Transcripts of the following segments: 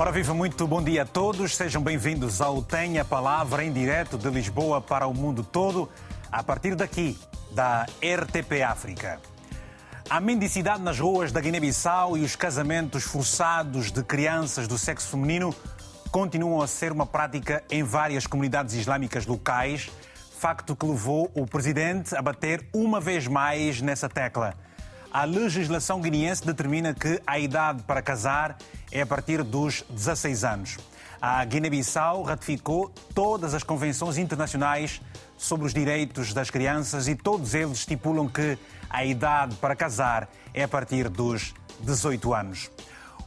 Ora, viva muito bom dia a todos. Sejam bem-vindos ao Tenha Palavra em direto de Lisboa para o mundo todo, a partir daqui, da RTP África. A mendicidade nas ruas da Guiné-Bissau e os casamentos forçados de crianças do sexo feminino continuam a ser uma prática em várias comunidades islâmicas locais, facto que levou o presidente a bater uma vez mais nessa tecla. A legislação guineense determina que a idade para casar é a partir dos 16 anos. A Guiné-Bissau ratificou todas as convenções internacionais sobre os direitos das crianças e todos eles estipulam que a idade para casar é a partir dos 18 anos.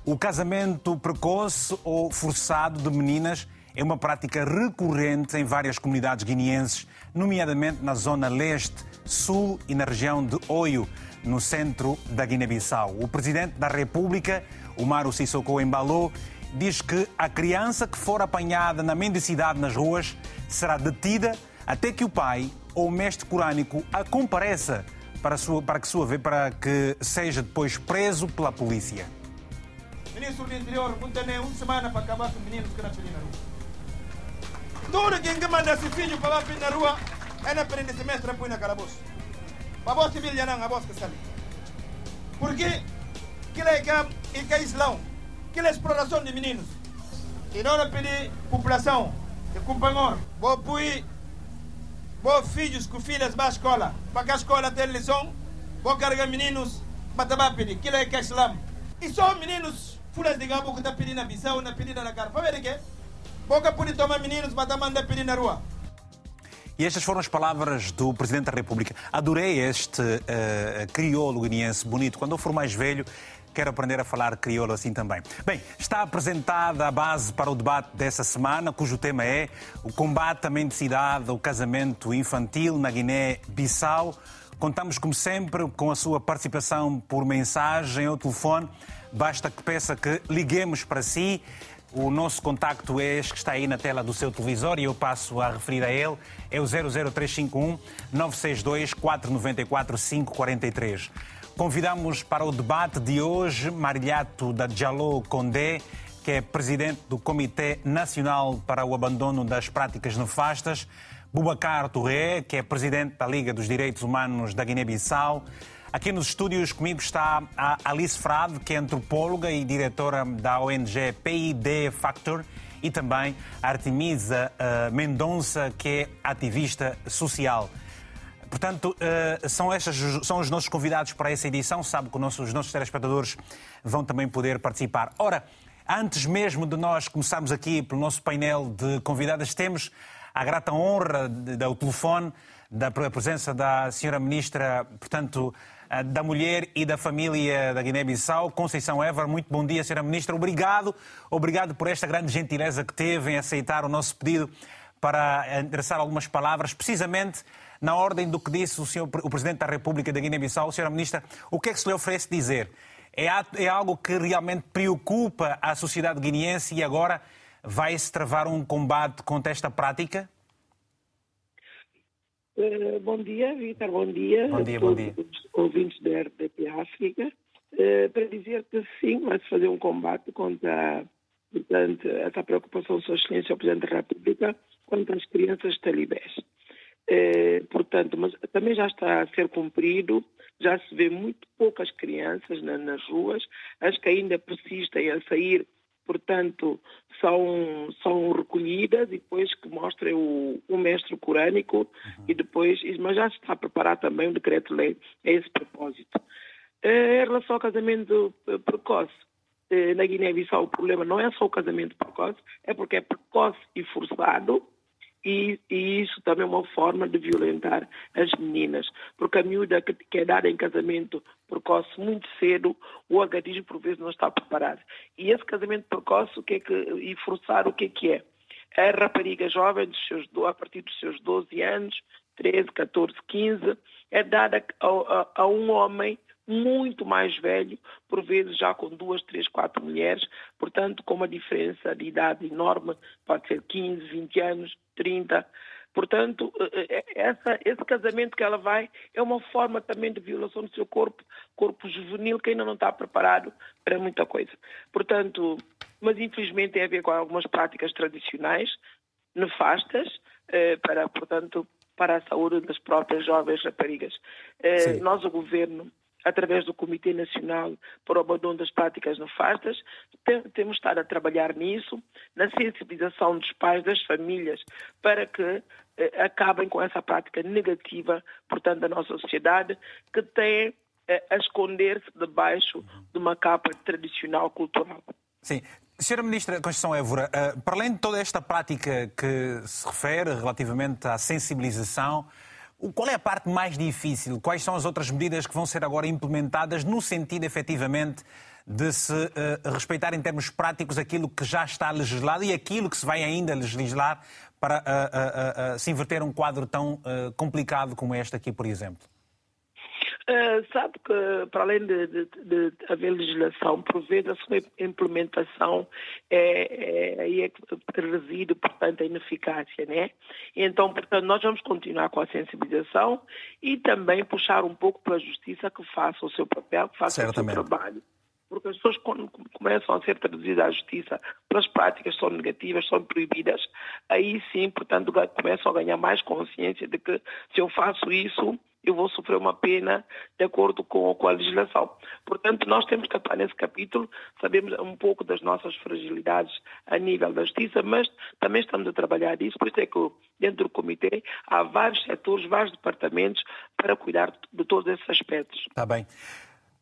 O casamento precoce ou forçado de meninas é uma prática recorrente em várias comunidades guineenses, nomeadamente na zona leste, sul e na região de Oio, no centro da Guiné-Bissau. O presidente da República, Umaru Sissoko Embalo, diz que a criança que for apanhada na mendicidade nas ruas será detida até que o pai ou o mestre corânico a compareça para, sua, para, que, sua, para que seja depois preso pela polícia. Ministro do Interior, não tem uma semana para acabar com meninos que pedem na rua. Tudo quem manda seu filho para pedir na rua prenda semestre na calabouço. Para você civil já não, a voz que sabe. Porque que é que é islão, que é exploração de meninos. E não pedir população de companhor, vou pôr vou filhos com filhas para a escola, para a escola tenha lição, vou carregar meninos para também pedir, que é que é islão. E só meninos fulas de gabo que está pedindo na Bissau, na pedida na cara. Para ver que Boca pode tomar meninos para mandar pedir na rua. E estas foram as palavras do Presidente da República. Adorei este uh, crioulo guineense bonito. Quando eu for mais velho, quero aprender a falar crioulo assim também. Bem, está apresentada a base para o debate dessa semana, cujo tema é o combate à mendicidade, o casamento infantil na Guiné-Bissau. Contamos, como sempre, com a sua participação por mensagem ou telefone. Basta que peça que liguemos para si. O nosso contacto é este que está aí na tela do seu televisor e eu passo a referir a ele. É o 00351 962 494 543. Convidamos para o debate de hoje Marilhato da Jalou Condé, que é presidente do Comitê Nacional para o Abandono das Práticas Nefastas, Bubacar Touré, que é presidente da Liga dos Direitos Humanos da Guiné-Bissau, Aqui nos estúdios comigo está a Alice Frade, que é antropóloga e diretora da ONG PID Factor, e também a Artemisa uh, Mendonça, que é ativista social. Portanto, uh, são, estas, são os nossos convidados para essa edição. Sabe que os nossos telespectadores vão também poder participar. Ora, antes mesmo de nós começarmos aqui pelo nosso painel de convidadas, temos a grata honra do telefone da presença da senhora ministra, portanto, da Mulher e da Família da Guiné-Bissau, Conceição Évora. Muito bom dia, Sra. Ministra. Obrigado, obrigado por esta grande gentileza que teve em aceitar o nosso pedido para endereçar algumas palavras, precisamente na ordem do que disse o, senhor, o Presidente da República da Guiné-Bissau. Sra. Ministra, o que é que se lhe oferece dizer? É, é algo que realmente preocupa a sociedade guineense e agora vai-se travar um combate contra esta prática? Uh, bom dia, Vitor, bom dia. Bom dia, bom dia. Os ouvintes da RDP África. Uh, para dizer que sim, vai-se fazer um combate contra portanto, essa preocupação de Sua Excelência, o Presidente da República, contra as crianças talibés. Uh, portanto, mas também já está a ser cumprido, já se vê muito poucas crianças na, nas ruas, as que ainda persistem a sair portanto, são, são recolhidas e depois que mostrem o, o mestre corânico uhum. e depois, mas já está a preparar também um decreto-lei a esse propósito. Eh, em relação ao casamento precoce, eh, na Guiné-Bissau o problema não é só o casamento precoce, é porque é precoce e forçado, e, e, isso também é uma forma de violentar as meninas, porque a miúda que, que é dada em casamento precoce muito cedo, o organismo por vezes não está preparado. E esse casamento precoce o que é que, e forçar o que é que é? A rapariga jovem, dos seus, a partir dos seus 12 anos, 13, 14, 15, é dada a, a, a um homem muito mais velho, por vezes já com duas, três, quatro mulheres, portanto, com uma diferença de idade enorme, pode ser 15, 20 anos, 30. Portanto, eh, eh, essa, esse casamento que ela vai é uma forma também de violação do seu corpo, corpo juvenil, que ainda não está preparado para muita coisa. Portanto, mas infelizmente tem a ver com algumas práticas tradicionais nefastas eh, para, portanto, para a saúde das próprias jovens raparigas. Eh, nós, o governo, através do Comitê Nacional para o Abandono das Práticas Nefastas, tem, temos estado a trabalhar nisso, na sensibilização dos pais, das famílias, para que eh, acabem com essa prática negativa, portanto, da nossa sociedade, que tem eh, a esconder-se debaixo de uma capa tradicional cultural. Sim. Senhora Ministra Conceição Évora, eh, para além de toda esta prática que se refere relativamente à sensibilização, qual é a parte mais difícil? Quais são as outras medidas que vão ser agora implementadas no sentido, efetivamente, de se uh, respeitar em termos práticos aquilo que já está legislado e aquilo que se vai ainda legislar para uh, uh, se inverter um quadro tão complicado como este aqui, por exemplo? Uh, sabe que, para além de, de, de haver legislação, por vezes a sua implementação é, é, aí é que reside, portanto, a ineficácia, né? Então, portanto, nós vamos continuar com a sensibilização e também puxar um pouco para a justiça que faça o seu papel, que faça Certamente. o seu trabalho porque as pessoas quando começam a ser traduzidas à justiça pelas práticas são negativas, são proibidas, aí sim, portanto, começam a ganhar mais consciência de que se eu faço isso, eu vou sofrer uma pena de acordo com, a legislação. Portanto, nós temos que atuar nesse capítulo, sabemos um pouco das nossas fragilidades a nível da justiça, mas também estamos a trabalhar nisso, por isso é que dentro do comitê há vários setores, vários departamentos para cuidar de todos esses aspectos. Está bem.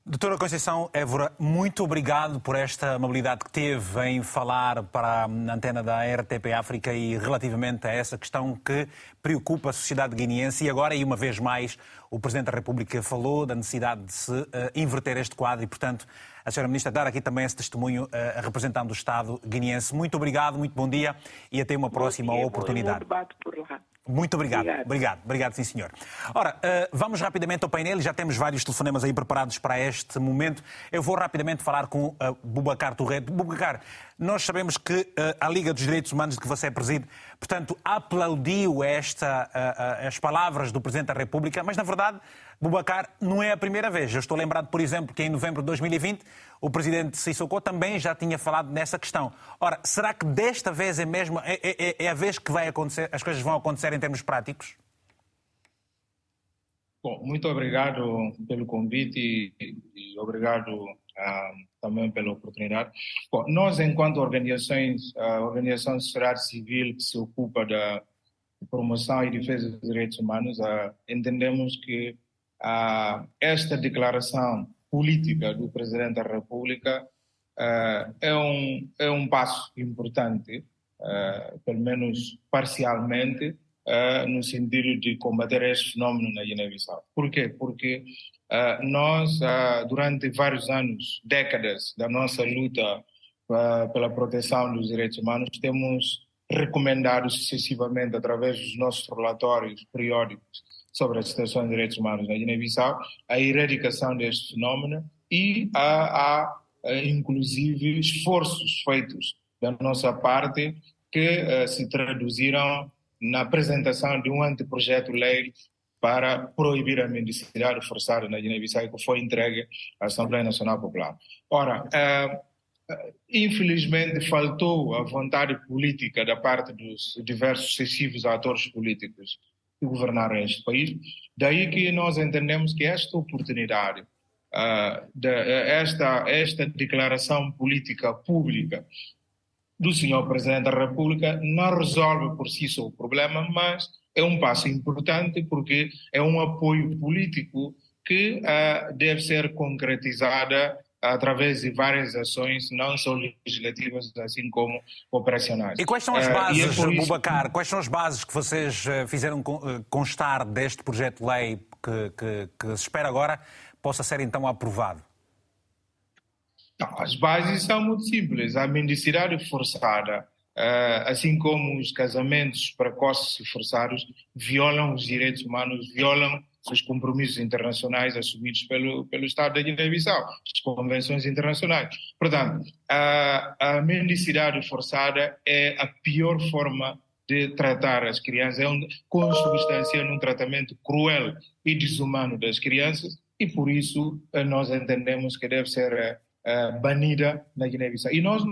Doutora Conceição Évora, muito obrigado por esta amabilidade que teve em falar para a antena da RTP África e relativamente a essa questão que preocupa a sociedade guineense e agora, e uma vez mais, o Presidente da República falou da necessidade de se uh, inverter este quadro e, portanto, a Sra. Ministra dar aqui também esse testemunho uh, representando o Estado guineense. Muito obrigado, muito bom dia e até uma próxima dia, oportunidade. Bom. Muito obrigado. Obrigado, obrigado, obrigado sim, senhor. Ora, uh, vamos rapidamente ao painel, já temos vários telefonemas aí preparados para este momento. Eu vou rapidamente falar com uh, Bubacar Torreto. Bubacar, nós sabemos que uh, a Liga dos Direitos Humanos de que você preside, portanto, aplaudiu esta, as palavras do Presidente da República, mas, na verdade, Bubacar, não é a primeira vez. Eu estou lembrado, por exemplo, que em novembro de 2020 o Presidente Sissoko também já tinha falado nessa questão. Ora, será que desta vez é mesmo é, é, é, é a vez que vai acontecer, as coisas vão acontecer em termos práticos? Bom, muito obrigado pelo convite e obrigado também pela oportunidade. Bom, nós, enquanto organizações, a organização de sociedade civil que se ocupa da promoção e defesa dos direitos humanos, uh, entendemos que esta declaração política do Presidente da República é, um, é um passo importante, pelo menos parcialmente, no sentido de combater este fenómeno na Guiné-Bissau. Por quê? Porque nós, durante vários anos, décadas da nossa luta pela proteção dos direitos humanos, temos recomendado sucessivamente, através dos nossos relatórios periódicos, sobre a situação de direitos humanos na Guiné-Bissau, a erradicação deste fenómeno e há inclusive esforços feitos da nossa parte que uh, se traduziram na apresentação de um anteprojeto de lei para proibir a mendicidade forçada na Guiné-Bissau que foi entregue à Assembleia Nacional Popular. Ora, uh, infelizmente faltou a vontade política da parte dos diversos sucessivos atores políticos que governaram este país. Daí que nós entendemos que esta oportunidade, uh, de, esta, esta declaração política pública do senhor Presidente da República não resolve por si só o problema, mas é um passo importante porque é um apoio político que uh, deve ser concretizada através de várias ações, não só legislativas, assim como operacionais. E quais são as eh, é bases, uh, é Bubacar, quais são as bases que vocês eh, fizeram constar deste projeto de lei que, que, que se espera agora possa ser então aprovado? Não, as bases são muito simples. A mendicidade forçada, assim como os casamentos precoces e forçados, violam os direitos humanos, violam os compromissos internacionais assumidos pelo, pelo Estado da Guiné-Bissau, as convenções internacionais. Portanto, a, a mendicidade forçada é a pior forma de tratar as crianças, é um, consubstanciando um tratamento cruel e desumano das crianças, e por isso eh, nós entendemos que deve ser uh, banida na Guiné-Bissau. E nós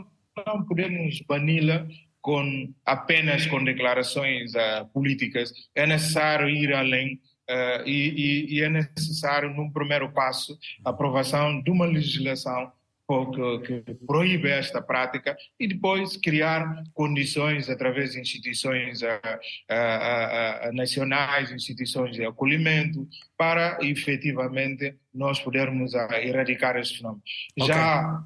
não podemos bani-la com, apenas com declarações uh, políticas. É necessário ir além uh, e, e, e, é necessário, num primeiro passo, a aprovação de uma legislação que, que proíbe esta prática e depois criar condições através de instituições uh, nacionais, instituições de acolhimento, para efetivamente nós podermos erradicar este fenômeno. Okay. Já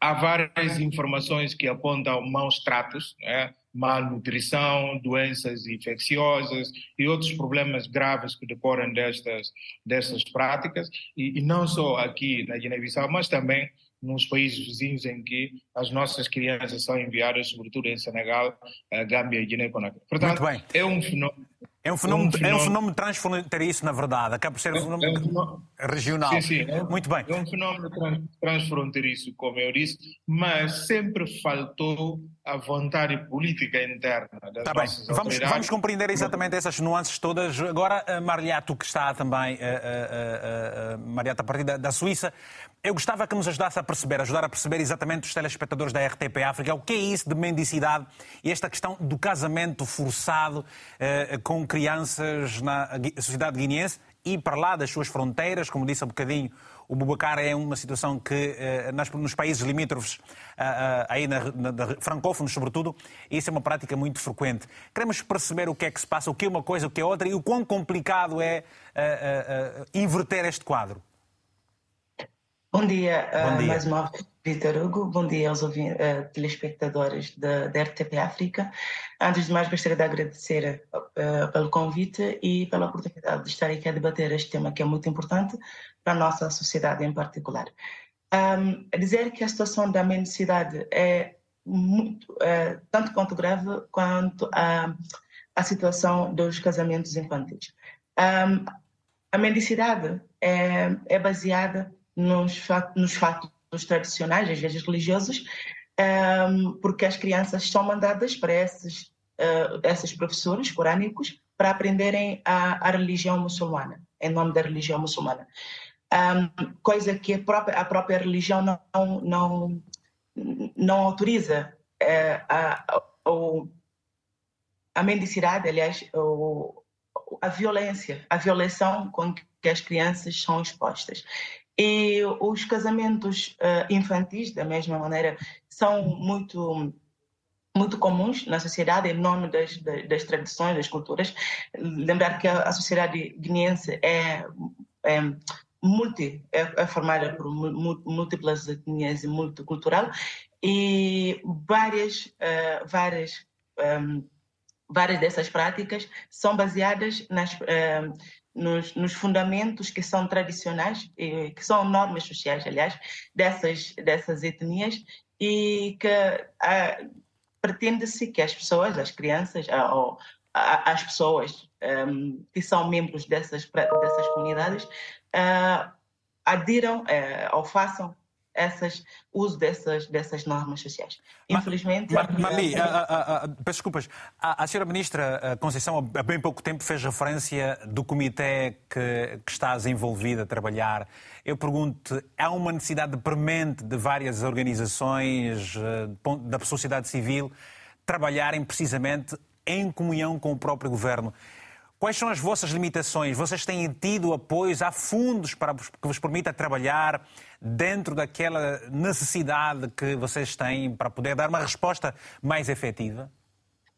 há várias informações que apontam maus tratos, né? malnutrição, doenças infecciosas e outros problemas graves que decorrem destas, destas práticas, e, e não só aqui na Guiné-Bissau, mas também nos países vizinhos em que as nossas crianças são enviadas, sobretudo em Senegal, Gâmbia e Guiné-Conakry. Portanto, é um fenômeno é um fenômeno, um fenômeno... É um fenômeno transfronteiriço, na verdade. Acaba por ser um fenômeno, é um fenômeno... regional. Sim, sim. É um, Muito bem. É um fenômeno transfronteiriço, como eu disse, mas sempre faltou a vontade política interna das tá bem. Vamos, vamos compreender exatamente essas nuances todas. Agora, eh, Mariato, que está também, uh, uh, uh, Mariato, a partir da, da Suíça, eu gostava que nos ajudasse a perceber, ajudar a perceber exatamente os telespectadores da RTP África, o que é isso de mendicidade e esta questão do casamento forçado eh, com crianças na sociedade guineense e para lá das suas fronteiras, como disse há bocadinho, o Bubacar é uma situação que eh, nas, nos países limítrofes, eh, eh aí na, na, na, francófonos sobretudo, isso é uma prática muito frequente. Queremos perceber o que é que se passa, o que é uma coisa, o que é outra e o quão complicado é eh, inverter este quadro. Bom dia, Bom dia. Uh, mais uma vez, Vitor Hugo. Bom dia aos uh, telespectadores da, da, RTP África. Antes de mais, gostaria de agradecer uh, pelo convite e pela oportunidade de estar aqui a debater este tema que é muito importante para a nossa sociedade em particular. Um, dizer que a situação da mendicidade é muito, é, tanto quanto grave quanto a, a situação dos casamentos infantis. Um, a mendicidade é, é baseada nos, fatos, nos fatos tradicionais, às vezes religiosos, porque as crianças são mandadas para esses, uh, esses professores corânicos para aprenderem a, a, religião muçulmana, em nome da religião muçulmana. Um, coisa que a própria, a própria religião não, não, não autoriza uh, a, a, a mendicidade, aliás, a violência, a violação com que as crianças são expostas. E os casamentos uh, infantis, da mesma maneira, são muito muito comuns na sociedade em nome das, das, das tradições, das culturas. Lembrar que a, a sociedade guineense é, é multi, é, é, formada por múltiplas etnias e multicultural e várias, uh, várias, um, ehm, várias dessas práticas são baseadas nas, uh, nos, nos, fundamentos que são tradicionais, que são normas sociais, aliás, dessas, dessas etnias, e que ah, pretende-se que as pessoas, as crianças, ah, as pessoas um, que são membros dessas, dessas comunidades, uh, adiram uh, ou façam essas, uso dessas, dessas normas sociais. Infelizmente. Mami, peço desculpas. A, a senhora Ministra Conceição, há bem pouco tempo, fez referência do comitê que, que está desenvolvido a trabalhar. Eu pergunto, há uma necessidade premente de várias organizações eh, da sociedade civil trabalharem precisamente em comunhão com o próprio governo? Quais são as vossas limitações? Vocês têm tido apoios? Há fundos para que vos permita trabalhar dentro daquela necessidade que vocês têm para poder dar uma resposta mais efetiva?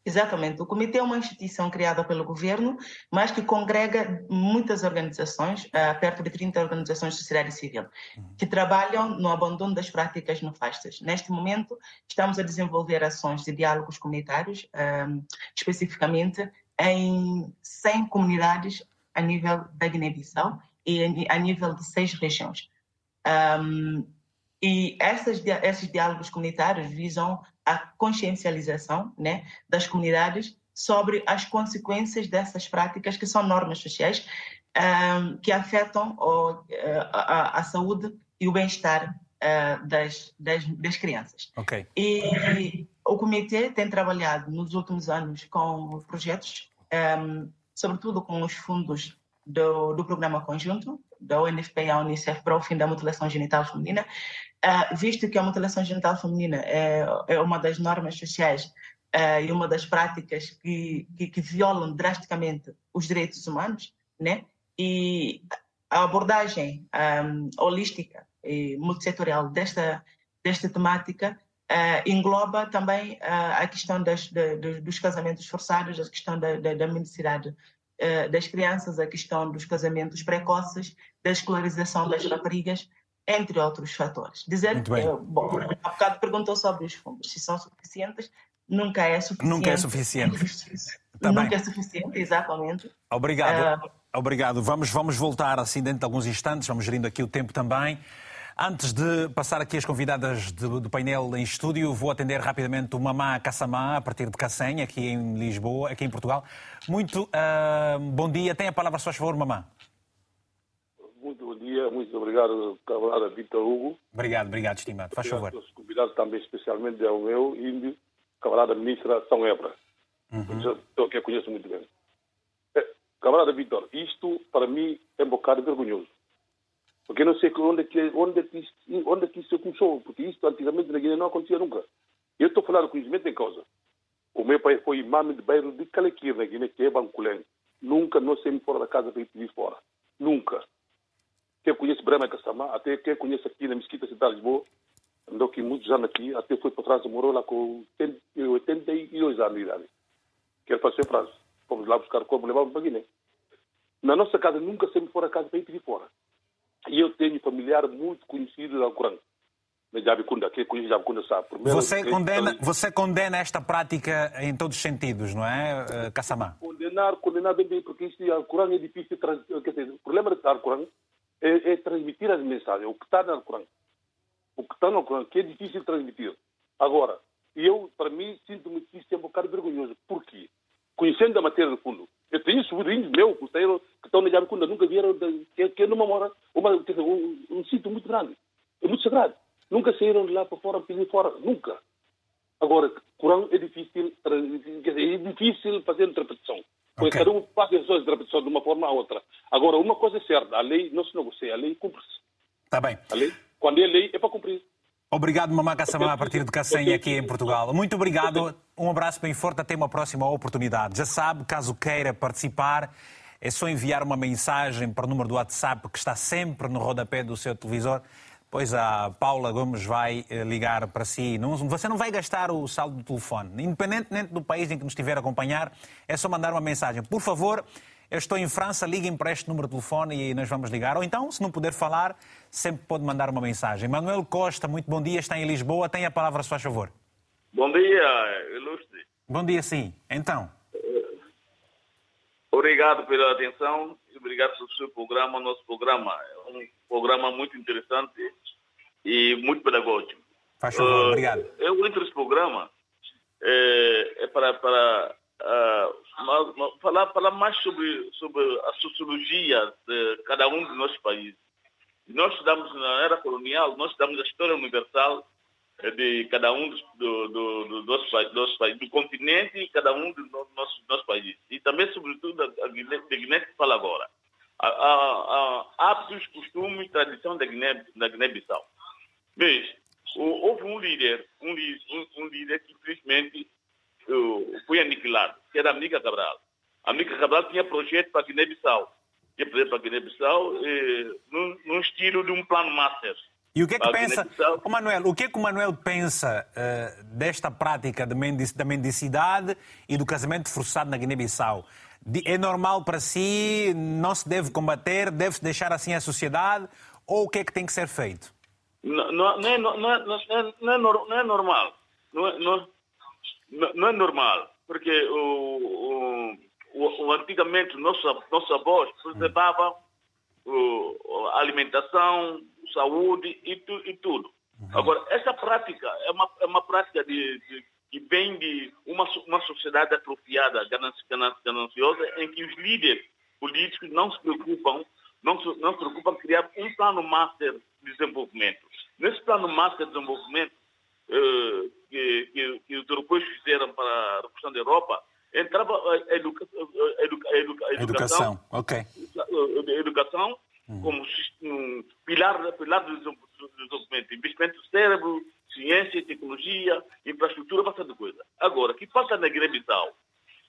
Exatamente. O comitê é uma instituição criada pelo governo, mas que congrega muitas organizações, uh, perto de 30 organizações de sociedade civil, uhum. que trabalham no abandono das práticas nefastas. Neste momento, estamos a desenvolver ações de diálogos comunitários, uh, especificamente em 100 comunidades a nível da Guiné-Bissau e a nível de seis regiões. Um, e essas, esses diálogos comunitários visam a consciencialização né, das comunidades sobre as consequências dessas práticas, que são normas sociais, um, que afetam o, a, a, saúde e o bem-estar uh, das, das, das, crianças. Okay. E, o comitê tem trabalhado nos últimos anos com projetos, um, sobretudo com os fundos do, do programa conjunto da UNFP à Unicef para o fim da mutilação genital feminina, uh, visto que a mutilação genital feminina é, é uma das normas sociais uh, e uma das práticas que, que, que, violam drasticamente os direitos humanos, né? E a abordagem um, holística e multissetorial desta, desta temática uh, engloba também uh, a questão das, de, de, dos casamentos forçados, a questão da, da, da mendicidade uh, das crianças, a questão dos casamentos precoces, da escolarização das raparigas, entre outros fatores. Dizer que, bom, há bocado perguntou sobre os fundos, se são suficientes, nunca é suficiente. Nunca é suficiente. Nunca é suficiente, exatamente. Obrigado. Obrigado. Vamos, vamos voltar assim dentro de alguns instantes, vamos gerindo aqui o tempo também. Antes de passar aqui as convidadas do, do painel em estúdio, vou atender rapidamente o Mamá Kassamá, a partir de Cacém, aqui em Lisboa, aqui em Portugal. Muito uh, bom dia. Tem a palavra, se faz favor, Mamá. Muito bom dia, muito obrigado, camarada Vitor Hugo. Obrigado, obrigado, estimado. Faz favor. Os convidados também, especialmente ao meu índio, camarada ministra São Ebra, uhum. que eu conheço muito bem. É, camarada Vitor, isto para mim é um bocado vergonhoso. Porque eu não sei onde é que, onde é que, isto, onde é que isso começou, porque isto antigamente na Guiné não acontecia nunca. Eu estou a falar do conhecimento em causa. O meu pai foi imã de bairro de Calequir, na Guiné, que é Banculém. Nunca não saí fora da casa para ir pedir fora. Nunca. Quem conhece Brema Cassamá, até quem conhece aqui na Mesquita Cidade de Lisboa, andou aqui muitos anos aqui, até foi para trás, morou lá com 82 anos de idade. Que ele passou em França. Fomos lá buscar como levávamos para Guiné. Na nossa casa nunca saímos fora da casa para ir pedir fora. E eu tenho familiar muito conhecido no Corão. Na Jabicunda, quem conhece Jabicunda sabe. Primeiro, você, condena, você condena esta prática em todos os sentidos, não é, Kassamá? Condenar, condenar bem, porque isto, o Corão é difícil. Quer dizer, o problema do Corão é, é, transmitir as mensagens, o que está no Corão. O que está no Corão, que é difícil transmitir. Agora, eu, para mim, sinto-me que isto é um bocado vergonhoso. Por quê? Conhecendo a matéria do fundo, eu tenho sobrinhos meus que estão na Jabicunda, nunca vieram, que, que numa mora, uma, um, um sítio muito grande, é muito sagrado. Nunca saíram de lá para fora, pedir fora, nunca. Agora, Corão é difícil, é difícil fazer interpretação. Porque okay. cada um faz a sua interpretação de uma forma ou outra. Agora, uma coisa é certa, a lei não se negocia, a lei cumpre-se. Está bem. A lei, quando é lei, é para cumprir. Obrigado, Mamá Kassamá, a partir de Cacém, aqui em Portugal. Muito obrigado, um abraço bem forte, até uma próxima oportunidade. Já sabe, caso queira participar, é só enviar uma mensagem para o número do WhatsApp que está sempre no rodapé do seu televisor. Pois a Paula Gomes vai eh, ligar para si. você não vai gastar o saldo do telefone. Independentemente do país em que nos estiver a acompanhar, é só mandar uma mensagem. Por favor, eu estou em França, liguem para este número de telefone e nós vamos ligar. Ou então, se não puder falar, sempre pode mandar uma mensagem. Manuel Costa, muito bom dia, está em Lisboa. Tem a palavra, se faz favor. Bom dia, ilustre. Bom dia, sim. Então. Obrigado pela atenção e obrigado pelo seu programa. Nosso programa é um programa muito interessante e muito pedagógico. Faz favor, uh, obrigado. Eu entro nesse programa é, é para, para uh, falar, falar mais sobre, sobre a sociologia de cada um dos nossos países. Nós estudamos na era colonial, nós estudamos a história universal de cada um dos, do, do, do, dos, dos países, do continente e cada um dos nossos, nossos países. E também, sobretudo, a Guiné, de Guiné que fala agora. A, a, a hábitos, costumes tradição da Guiné-Bissau. Da Guiné Mas, houve um líder, um, um, um líder que, infelizmente, foi aniquilado, que era a Amiga Cabral. A Amiga Cabral tinha projeto para Guiné-Bissau. Tinha projeto para Guiné-Bissau eh, num, num, estilo de um plano master. E o que é que pensa, oh, Manuel, o que é que o Manuel pensa uh, desta prática de mendic da mendicidade e do casamento forçado na Guiné-Bissau? É normal para si? Não se deve combater? Deve-se deixar assim a sociedade? Ou o que é que tem que ser feito? Não, não, não, é, não, não, é, é, não é normal. Não é, não, é normal, porque o, o, o antigamente nossos, nossos avós preservavam a alimentação, saúde e, tu, e tudo. Uhum. Agora, essa prática é uma, é uma prática de, de, que vem de uma, uma sociedade atrofiada, gananciosa, em que os líderes políticos não se preocupam, não se, não se preocupam em criar um plano master de desenvolvimento. Nesse plano master de desenvolvimento, que, que, que os europeus fizeram para a revolução da Europa, entrava a, educa, a, educa, a, educa, a educação, educação, okay. educação uhum. como pilar do desenvolvimento. Investimento no cérebro, ciência, tecnologia, infraestrutura, bastante coisa. Agora, o que passa na Guiné-Bissau?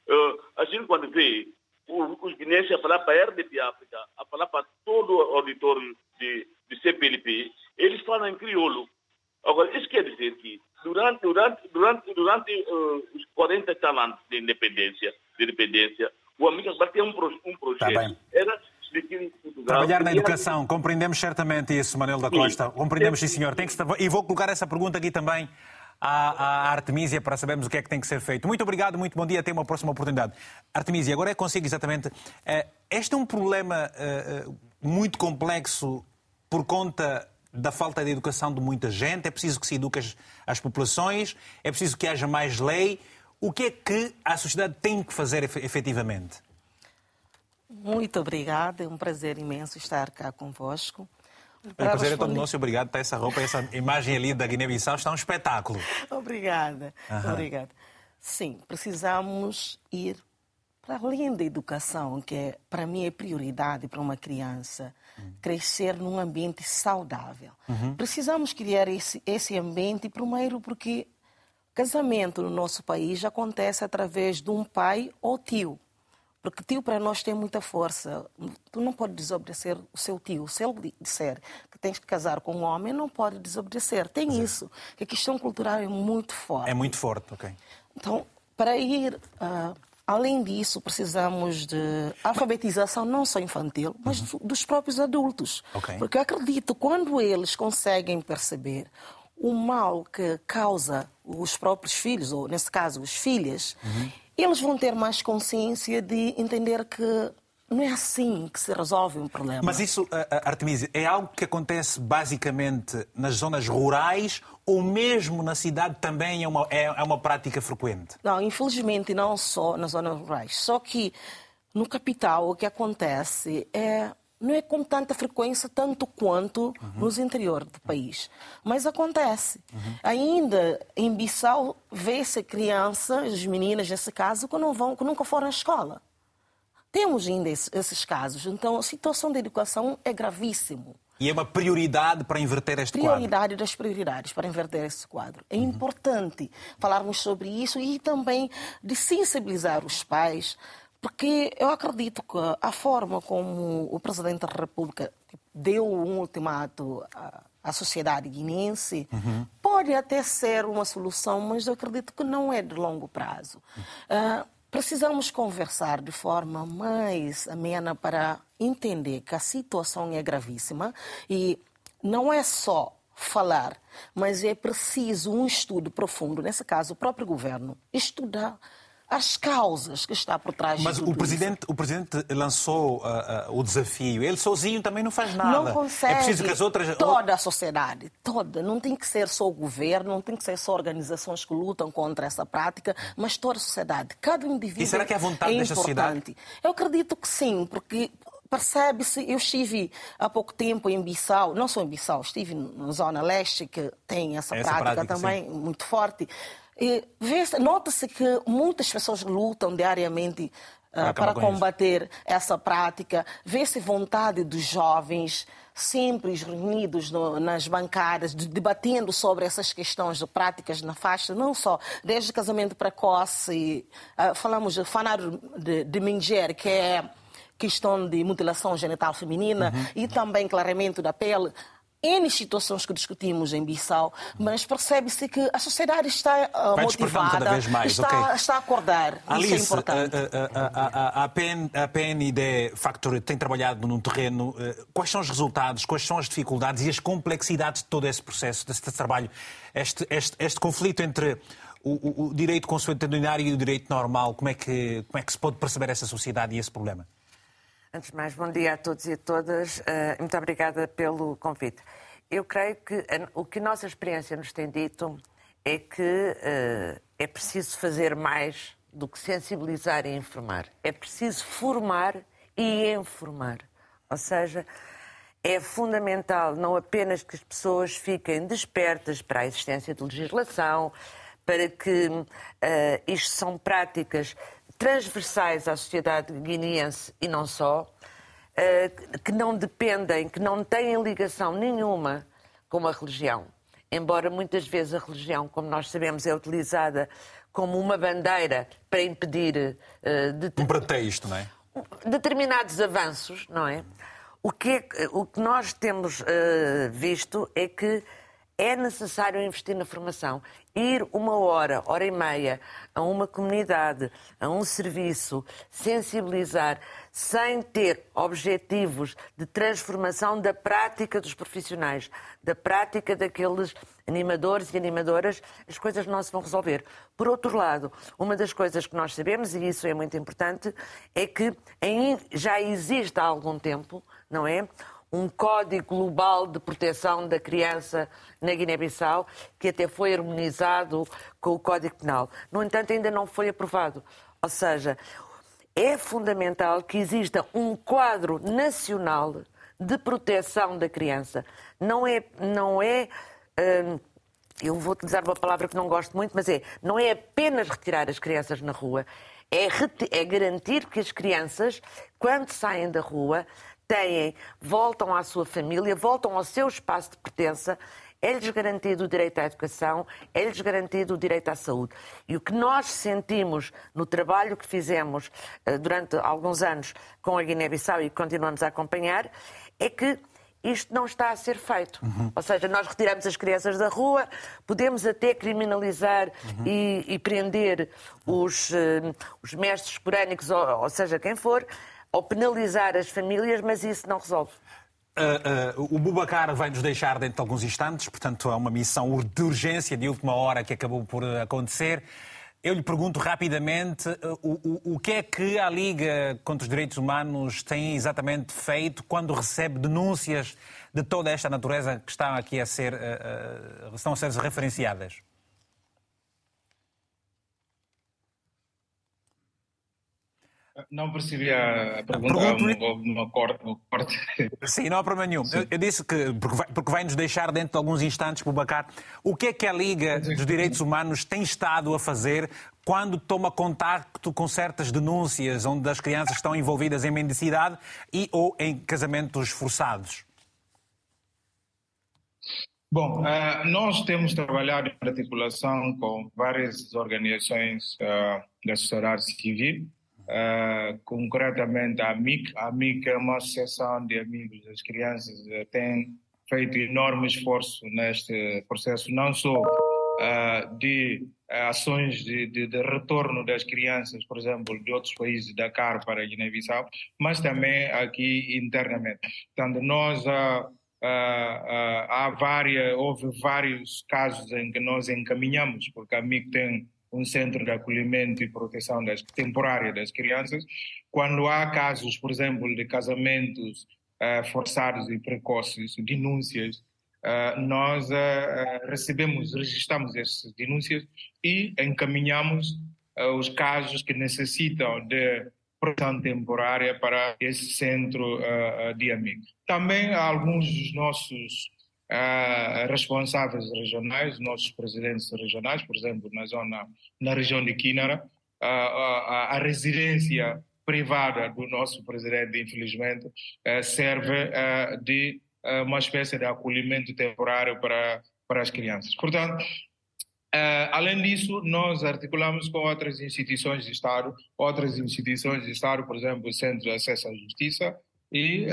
Uh, a gente quando vê os guineenses a falar para a RDP África, a falar para todo o auditório de, de CPLP, eles falam em crioulo. Agora, isso quer dizer que durante, durante, durante, uh, os 40 anos de independência, de independência o amigo Akbar tem um, um tá projeto. Tá era Trabalhar na educação, compreendemos certamente isso, Manuel da Costa. Compreendemos, sim, senhor. Tem que... E vou colocar essa pergunta aqui também à, à Artemisia para sabermos o que é que tem que ser feito. Muito obrigado, muito bom dia, até uma próxima oportunidade. Artemisia, agora é consigo exatamente. Eh, este é um problema eh, muito complexo por conta da falta de educação de muita gente, é preciso que se eduque as, as populações, é preciso que haja mais lei. O que é que a sociedade tem que fazer efetivamente? Muito obrigada, é um prazer imenso estar cá convosco. O prazer responder... é todo nosso obrigado. Tá essa roupa, essa imagem ali da Guiné-Bissau está um espetáculo. Obrigada, obrigada. Sim, precisamos ir para além da educação, que é, para mim é prioridade para uma criança, crescer num ambiente saudável. Uhum. Precisamos criar esse, esse ambiente, primeiro, porque casamento no nosso país acontece através de um pai ou tio. Porque tio para nós tem muita força. Tu não pode desobedecer o seu tio. Se ele disser que tens que casar com um homem, não pode desobedecer. Tem Sim. isso. A questão cultural é muito forte. É muito forte, ok. Então, para ir uh, Além disso, precisamos de alfabetização não só infantil, mas uhum. dos próprios adultos. Okay. Porque eu acredito quando eles conseguem perceber o mal que causa os próprios filhos, ou nesse caso, os filhas, uhum. eles vão ter mais consciência de entender que não é assim que se resolve um problema. Mas isso, Artemisia, é algo que acontece basicamente nas zonas rurais ou mesmo na cidade também é uma, é, é uma prática frequente? Não, infelizmente não só nas zonas rurais. Só que no capital o que acontece é não é com tanta frequência tanto quanto uhum. nos interiores do país. Mas acontece. Uhum. Ainda em Bissau vê-se crianças, meninas nesse caso, que, não vão, que nunca foram à escola. Temos ainda esses casos. Então, a situação da educação é gravíssimo. E é uma prioridade para inverter este prioridade quadro? Prioridade das prioridades para inverter este quadro. É uhum. importante falarmos sobre isso e também de sensibilizar os pais, porque eu acredito que a forma como o Presidente da República deu um ultimato à sociedade guinense uhum. pode até ser uma solução, mas eu acredito que não é de longo prazo. Uh, Precisamos conversar de forma mais amena para entender que a situação é gravíssima e não é só falar, mas é preciso um estudo profundo, nesse caso, o próprio governo, estudar as causas que está por trás Mas o presidente, isso. o presidente lançou uh, uh, o desafio. Ele sozinho também não faz nada. Não consegue. É preciso que as outras toda a sociedade, toda, não tem que ser só o governo, não tem que ser só organizações que lutam contra essa prática, mas toda a sociedade, cada indivíduo. E será que é a vontade é desta sociedade? Eu acredito que sim, porque percebe-se, eu estive há pouco tempo em Bissau, não só em Bissau, estive na zona leste que tem essa, essa prática, prática, também sim. muito forte. Nota-se que muitas pessoas lutam diariamente uh, para combater isso. essa prática. Vê-se vontade dos jovens sempre reunidos no, nas bancadas, de, debatendo sobre essas questões de práticas na faixa, não só desde casamento precoce, uh, falamos de fanar de, de Minger, que é questão de mutilação genital feminina uhum. e também clareamento da pele. N situações que discutimos em Bissau, mas percebe-se que a sociedade está uh, motivada, cada vez mais. Está, okay. está a acordar. Alice, Isso é importante. A, a, a, a, PN, a PNID Factory tem trabalhado num terreno. Quais são os resultados, quais são as dificuldades e as complexidades de todo esse processo, deste trabalho? Este, este, este conflito entre o, o, o direito consuetudinário e o direito normal, como é, que, como é que se pode perceber essa sociedade e esse problema? Antes de mais, bom dia a todos e a todas. Uh, muito obrigada pelo convite. Eu creio que o que a nossa experiência nos tem dito é que uh, é preciso fazer mais do que sensibilizar e informar. É preciso formar e informar. Ou seja, é fundamental não apenas que as pessoas fiquem despertas para a existência de legislação, para que uh, isto são práticas transversais à sociedade guineense e não só, que não dependem, que não têm ligação nenhuma com a religião. Embora muitas vezes a religião, como nós sabemos, é utilizada como uma bandeira para impedir. Uh, um pretexto, não é? Determinados avanços, não é? O que, é, o que nós temos uh, visto é que é necessário investir na formação. Ir uma hora, hora e meia a uma comunidade, a um serviço, sensibilizar, sem ter objetivos de transformação da prática dos profissionais, da prática daqueles animadores e animadoras, as coisas não se vão resolver. Por outro lado, uma das coisas que nós sabemos, e isso é muito importante, é que já existe há algum tempo, não é? Um Código Global de Proteção da Criança na Guiné-Bissau, que até foi harmonizado com o Código Penal. No entanto, ainda não foi aprovado. Ou seja, é fundamental que exista um quadro nacional de proteção da criança. Não é. Não é hum, eu vou utilizar uma palavra que não gosto muito, mas é. Não é apenas retirar as crianças na rua, é, é garantir que as crianças, quando saem da rua, têm, voltam à sua família, voltam ao seu espaço de pertença, é-lhes garantido o direito à educação, é-lhes garantido o direito à saúde. E o que nós sentimos no trabalho que fizemos uh, durante alguns anos com a Guiné-Bissau e que continuamos a acompanhar, é que isto não está a ser feito. Uhum. Ou seja, nós retiramos as crianças da rua, podemos até criminalizar uhum. e, e, prender os, uh, os mestres corânicos, ou, ou seja, quem for, ou penalizar as famílias, mas isso não resolve. Uh, uh, o Bubacar vai nos deixar dentro de alguns instantes, portanto, é uma missão de urgência de última hora que acabou por acontecer. Eu lhe pergunto rapidamente uh, o, o, que é que a Liga contra os Direitos Humanos tem exatamente feito quando recebe denúncias de toda esta natureza que estão aqui a ser, estão a ser referenciadas. Não percebi a pergunta, houve uma corte, corte. Sim, não há problema nenhum. Eu, eu, disse que, porque vai, porque vai, nos deixar dentro de alguns instantes, Bubacar, o que é que a Liga dos Direitos Humanos tem estado a fazer quando toma contacto com certas denúncias onde as crianças estão envolvidas em mendicidade e ou em casamentos forçados? Bom, uh, nós temos trabalhado em articulação com várias organizações uh, da sociedade civil, Uh, concretamente a AMIC. A AMIC é uma associação de amigos das crianças, uh, tem feito enorme esforço neste processo, não só uh, de ações de, de, de, retorno das crianças, por exemplo, de outros países da CAR para a Guiné-Bissau, mas também aqui internamente. Portanto, nós há várias, houve vários casos em que nós encaminhamos, porque a AMIC tem um centro de acolhimento e proteção das, temporária das crianças. Quando há casos, por exemplo, de casamentos uh, forçados e precoces, denúncias, uh, nós uh, recebemos, registramos essas denúncias e encaminhamos os casos que necessitam de proteção temporária para esse centro de amigos. Também alguns dos nossos responsáveis regionais, nossos presidentes regionais, por exemplo, na zona, na região de Quinara, uh, a, a residência privada do nosso presidente, infelizmente, uh, serve de uma espécie de acolhimento temporário para, para as crianças. Portanto, além disso, nós articulamos com outras instituições de Estado, outras instituições de Estado, por exemplo, o Centro de Acesso à Justiça, e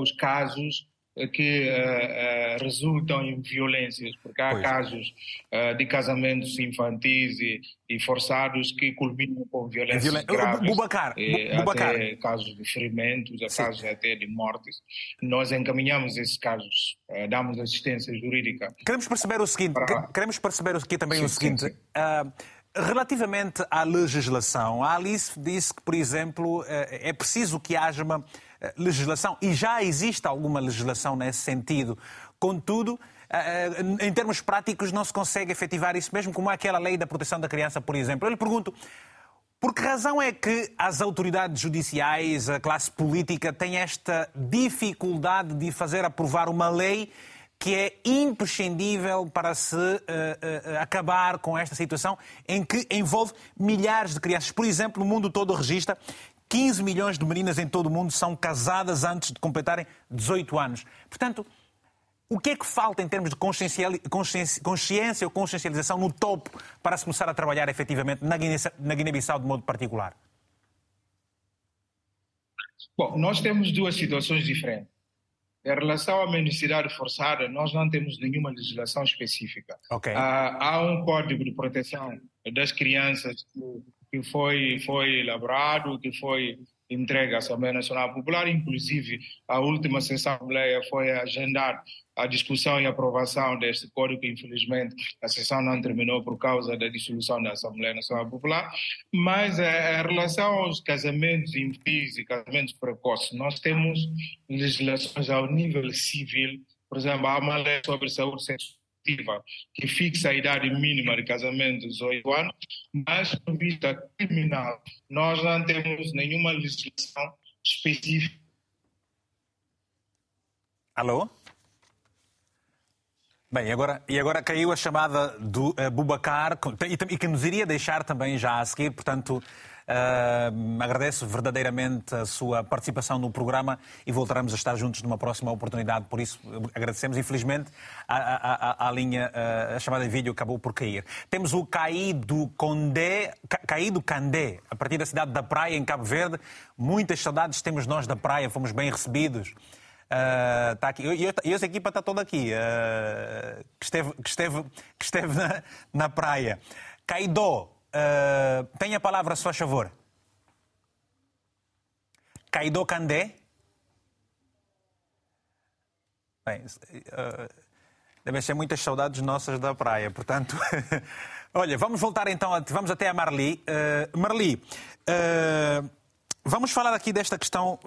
os casos que uh, uh, resultam em violências, porque há pois. casos uh, de casamentos infantis e, e, forçados que culminam com violências Violen... graves. Bubacar, Bubacar. Até casos de ferimentos, casos até de mortes. Nós encaminhamos esses casos, damos assistência jurídica. Queremos perceber o seguinte, para... queremos perceber aqui também sim, o seguinte. Sim. Relativamente à legislação, a Alice disse que, por exemplo, é preciso que haja uma legislação, e já existe alguma legislação nesse sentido. Contudo, eh, eh, em termos práticos, não se consegue efetivar isso mesmo, como aquela lei da proteção da criança, por exemplo. Eu lhe pergunto, por que razão é que as autoridades judiciais, a classe política, têm esta dificuldade de fazer aprovar uma lei que é imprescindível para se uh, uh, acabar com esta situação em que envolve milhares de crianças. Por exemplo, no mundo todo registra 15 milhões de meninas em todo o mundo são casadas antes de completarem 18 anos. Portanto, o que é que falta em termos de consciência ou consciencialização no topo para se começar a trabalhar efetivamente na Guiné-Bissau de modo particular? Bom, nós temos duas situações diferentes. Em relação à mendicidade forçada, nós não temos nenhuma legislação específica. Okay. Há, há um código de proteção das crianças que, que foi, foi elaborado, que foi entregue à Assembleia Nacional Popular, inclusive a última sessão da Assembleia foi agendar a discussão e aprovação deste código, infelizmente a sessão não terminou por causa da dissolução da Assembleia Nacional Popular, mas é, em relação aos casamentos infantis e casamentos precoces, nós temos legislações ao nível civil, por exemplo, há uma lei sobre saúde sexual que fixa a idade mínima de casamento de 18 anos, mas no vista criminal nós não temos nenhuma legislação específica. Alô? Bem, agora, e agora caiu a chamada do uh, Bubacar, e, e, que nos iria deixar também já a seguir, portanto, uh, agradeço verdadeiramente a sua participação no programa e voltaremos a estar juntos numa próxima oportunidade, por isso agradecemos. Infelizmente, a, a, a, linha, uh, a chamada de vídeo acabou por cair. Temos o Caído Condé, Caído Candé, a partir da cidade da Praia, em Cabo Verde. Muitas saudades temos nós da praia, fomos bem recebidos. Uh, tá aqui. E, e essa equipa está toda aqui, uh, que esteve, que esteve, que esteve na, na praia. Caidó, uh, tem a palavra, se faz favor. Caidó Candé. Bem, uh, devem ser muitas saudades nossas da praia, portanto. Olha, vamos voltar então, vamos até a Marli. Uh, Marli, uh, vamos falar aqui desta questão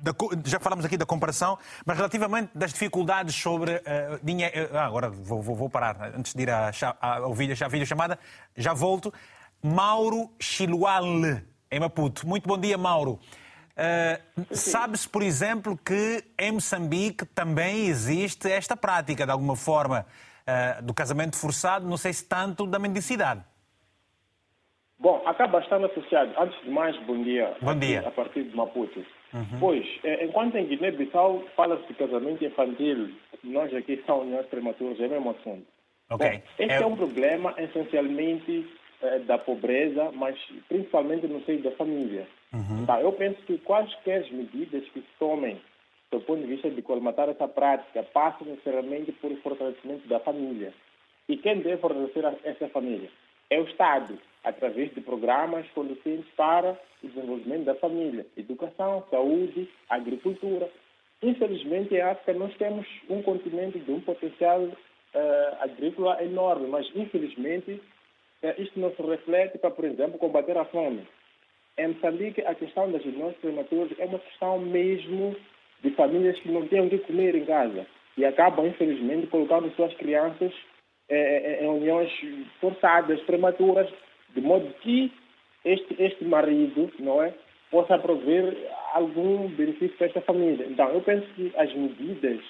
da, já falamos aqui da comparação, mas relativamente das dificuldades sobre uh, dinheiro. Ah, agora vou, vou, vou, parar, antes de ir à, à, à, vídeo, à videochamada, já volto. Mauro Chilual, em Maputo. Muito bom dia, Mauro. Uh, Sabe-se, por exemplo, que em Moçambique também existe esta prática, de alguma forma, uh, do casamento forçado, não sei se tanto da mendicidade. Bom, acaba estando associado. Antes de mais, bom dia. Bom dia. A partir de Maputo. Uhum. Pois, é, enquanto em Guiné-Bissau fala-se de casamento infantil, nós aqui são uniões prematuras, é o mesmo assunto. Okay. Bom, este é... é... um problema essencialmente é, da pobreza, mas principalmente no seio da família. Uhum. Tá, eu penso que quaisquer medidas que se tomem do ponto de vista de colmatar essa prática passam necessariamente por fortalecimento da família. E quem deve fortalecer essa família? É o Estado através de programas conducentes para o desenvolvimento da família, educação, saúde, agricultura. Infelizmente, em África, nós temos um continente de um potencial uh, agrícola enorme, mas infelizmente uh, isto não se reflete para, por exemplo, combater a fome. Em Moçambique, a questão das uniões prematuras é uma questão mesmo de famílias que não têm o que comer em casa e acabam, infelizmente, colocando suas crianças eh, em uniões forçadas, prematuras, de modo que este, este marido, não é, possa prover algum benefício para esta família. Então, eu penso que as medidas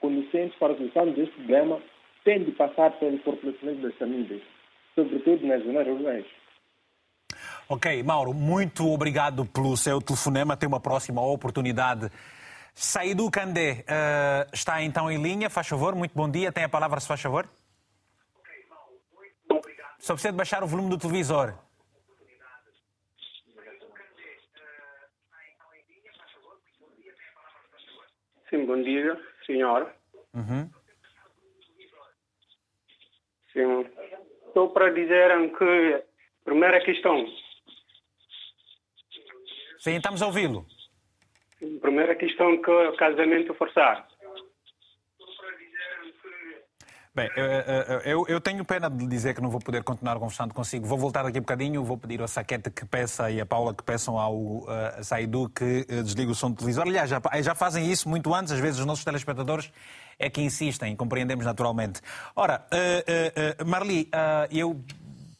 conducentes para a solução deste problema têm de passar pelo fortalecimento das famílias, sobretudo nas zonas rurais. Ok, Mauro, muito obrigado pelo seu telefonema. Tem uma próxima oportunidade. Saidu Candé uh, está então em linha, faz favor. Muito bom dia. Tem a palavra, se faz favor. Só precisa de baixar o volume do televisor. Sim, bom dia, senhor. Uhum. Sim. Estou para dizer que, primeira questão. Sim, estamos a ouvi-lo. Primeira questão que casamento forçado. Bem, eu, eu, tenho pena de dizer que não vou poder continuar conversando consigo. Vou voltar daqui a bocadinho, vou pedir ao Saquete que peça e a Paula que peçam ao uh, Saidu que uh, desligue o som do televisor. Aliás, já, já fazem isso muito antes, às vezes os nossos telespectadores é que insistem, compreendemos naturalmente. Ora, uh, uh, Marli, eu.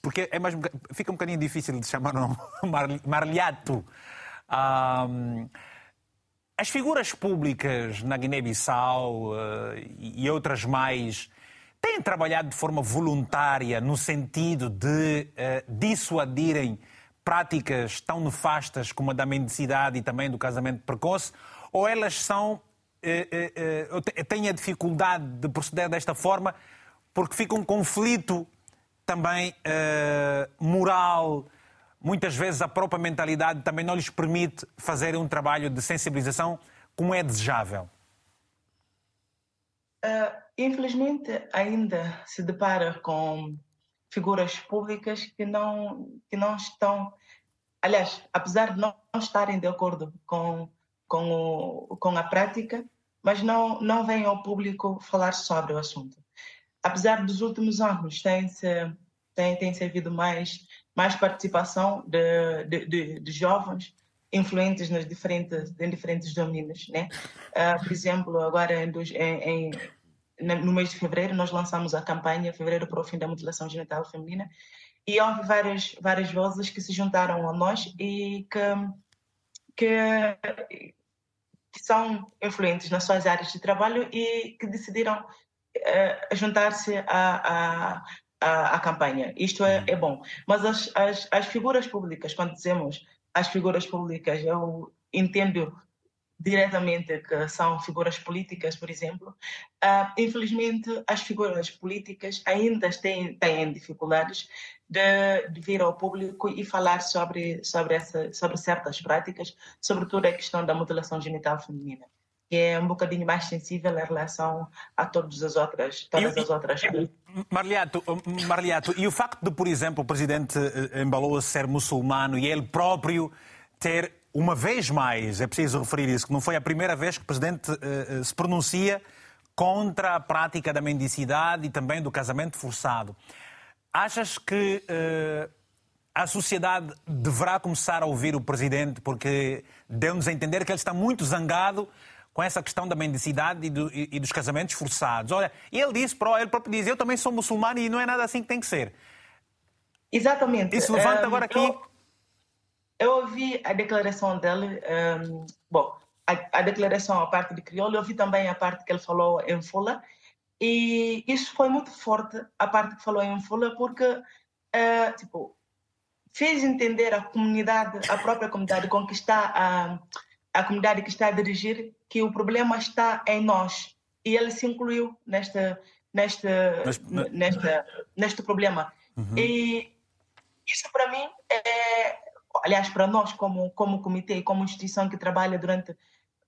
Porque é mais, fica um bocadinho difícil de chamar o nome Marliato. as figuras públicas na Guiné-Bissau e outras mais têm trabalhado de forma voluntária no sentido de uh, dissuadirem práticas tão nefastas como a da mendicidade e também do casamento precoce, ou elas são uh, têm a dificuldade de proceder desta forma porque fica um conflito também moral, muitas vezes a própria mentalidade também não lhes permite fazer um trabalho de sensibilização como é desejável? Uh, infelizmente, ainda se depara com figuras públicas que não, que não estão, aliás, apesar de não estarem de acordo com, com, o, com a prática, mas não, não vêm ao público falar sobre o assunto. Apesar dos últimos anos, tem-se tem, tem havido mais mais participação de, de, de, de jovens influentes nas diferentes, em diferentes domínios. Né? Uh, por exemplo, agora em, em, no mês de fevereiro, nós lançamos a campanha Fevereiro para o Fim da Mutilação Genital Feminina e houve várias, várias vozes que se juntaram a nós e que, que, que são influentes nas suas áreas de trabalho e que decidiram uh, juntar-se a, a, a, a campanha. Isto é, é bom. Mas as, as, as figuras públicas, quando dizemos as figuras públicas, eu entendo diretamente que são figuras políticas, por exemplo. Uh, infelizmente, as figuras políticas ainda têm, têm dificuldades de, de, vir ao público e falar sobre, sobre, essa, sobre certas práticas, sobretudo a questão da mutilação genital feminina que é um bocadinho mais sensível em relação a todas as outras, todas as outras coisas. Marliato, Marliato, e o facto de, por exemplo, o presidente eh, embalou a ser muçulmano e ele próprio ter, uma vez mais, é preciso referir isso, que não foi a primeira vez que o presidente uh, se pronuncia contra a prática da mendicidade e também do casamento forçado. Achas que uh, a sociedade deverá começar a ouvir o presidente porque deu-nos a entender que ele está muito zangado com essa questão da mendicidade e, do, e, e dos casamentos forçados. Olha, ele disse, ele próprio diz, eu também sou muçulmano e não é nada assim que tem que ser. Exatamente. Isso levanta um, agora aqui... Eu, eu, ouvi a declaração dele, um, bom, a, a, declaração, a parte de crioulo, eu ouvi também a parte que ele falou em Fula, e isso foi muito forte, a parte que falou em Fula, porque, uh, tipo, fez entender a comunidade, a própria comunidade com que está a comunidade que está a dirigir que o problema está em nós. E ele se incluiu nesta, nesta, Mas, nesta, neste problema. Uhum. E isso para mim é, aliás, para nós como, como comitê, como instituição que trabalha durante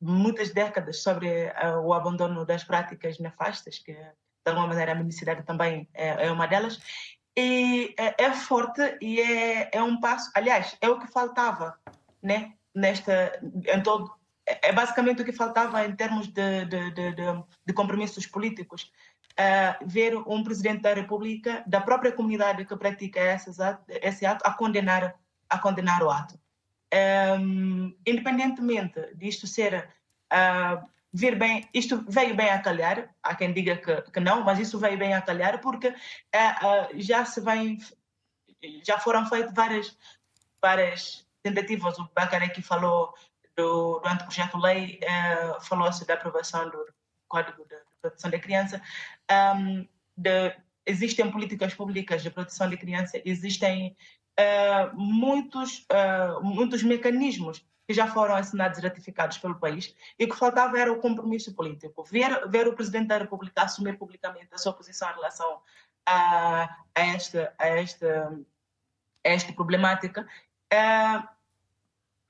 muitas décadas sobre uh, o abandono das práticas nefastas, que de alguma maneira a mendicidade também é, é uma delas, e é, é, forte e é, é um passo, aliás, é o que faltava, né? Nesta, em todo, é, basicamente o que faltava em termos de, de, de, de compromissos políticos. Uh, ver um presidente da República, da própria comunidade que pratica esse ato, esse ato a, condenar, a condenar o ato. Um, independentemente disto ser uh, vir bem, isto veio bem a calhar, há quem diga que, que não, mas isso veio bem a calhar porque uh, já se vem, já foram feitas várias, várias tentativas. O Bacar aqui falou do, do anteprojeto-lei, uh, falou-se da aprovação do Código de, Proteção da Criança. Um, de, existem políticas públicas de proteção da criança, existem uh, muitos, uh, muitos mecanismos que já foram assinados e ratificados pelo país, e o que faltava era o compromisso político. Ver, ver o Presidente da República assumir publicamente a sua posição em relação a, a, esta, a, esta, a esta problemática é,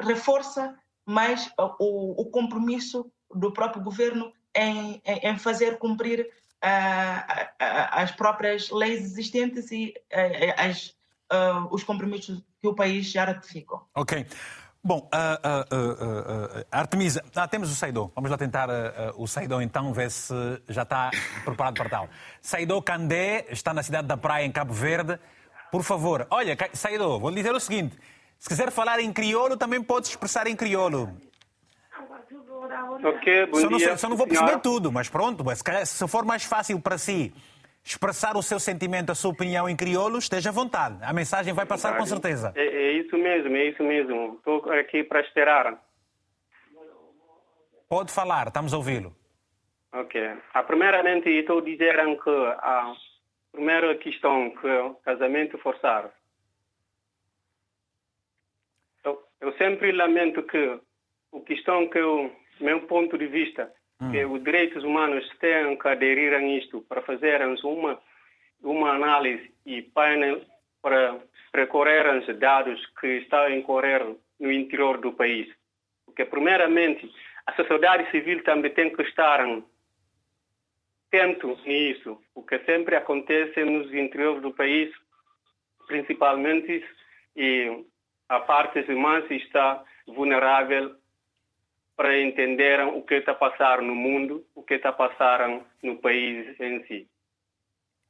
reforça mais o, o, compromisso do próprio governo em, em, em fazer cumprir uh, as próprias leis existentes e uh, as, os compromissos que o país já ratificou. Ok. Bom, uh, uh, uh, Artemisa, ah, temos o Saidô. Vamos lá tentar o Saidô então, ver se já está preparado para tal. Saidô Candé está na cidade da Praia, em Cabo Verde. Por favor, olha, Saidô, vou lhe dizer o seguinte: se quiser falar em crioulo, também pode expressar em crioulo. Ok, bom só não, dia. Só não vou perceber tudo, mas pronto, mas se for mais fácil para si expressar o seu sentimento, a sua opinião em crioulo, esteja à vontade. A mensagem vai passar com certeza. É, é isso mesmo, é isso mesmo. Estou aqui para esperar. Pode falar, estamos a ouvi-lo. Ok. A primeiramente, estou a dizer que a primeira questão que o casamento forçado. Eu, sempre lamento que o questão que o meu ponto de vista hum. que os direitos humanos têm que aderir a isto para fazerem uma uma análise e para para recorrer os dados que estão a incorrer no interior do país. Porque, primeiramente, a sociedade civil também tem que estar atento nisso, o que sempre acontece nos interiores do país, principalmente, e a parte humana está vulnerável para entender o que está a passar no mundo, o que está a passar no país em si.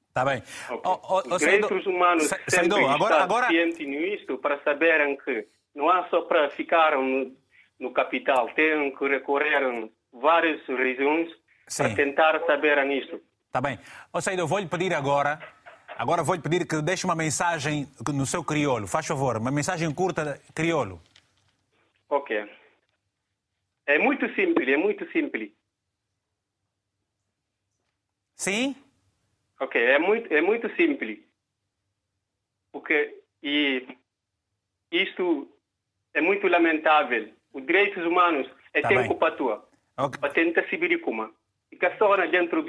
Está bem. Okay. Oh, oh, Os direitos humanos Sa sempre agora, agora... nisso para saberem que não é só para ficar no, no capital, têm que recorrer a várias regiões para tentar saber nisso. Está bem. Ou seja, eu vou lhe pedir agora, agora vou lhe pedir que deixe uma mensagem no seu crioulo, faz favor, uma mensagem curta crioulo. Ok. É muito simples, é muito simples. Sim? Ok, é muito, é muito simples. Porque e isto é muito lamentável. Os direitos humanos é tá tempo para tua. Okay. Para tentar se. E que só dentro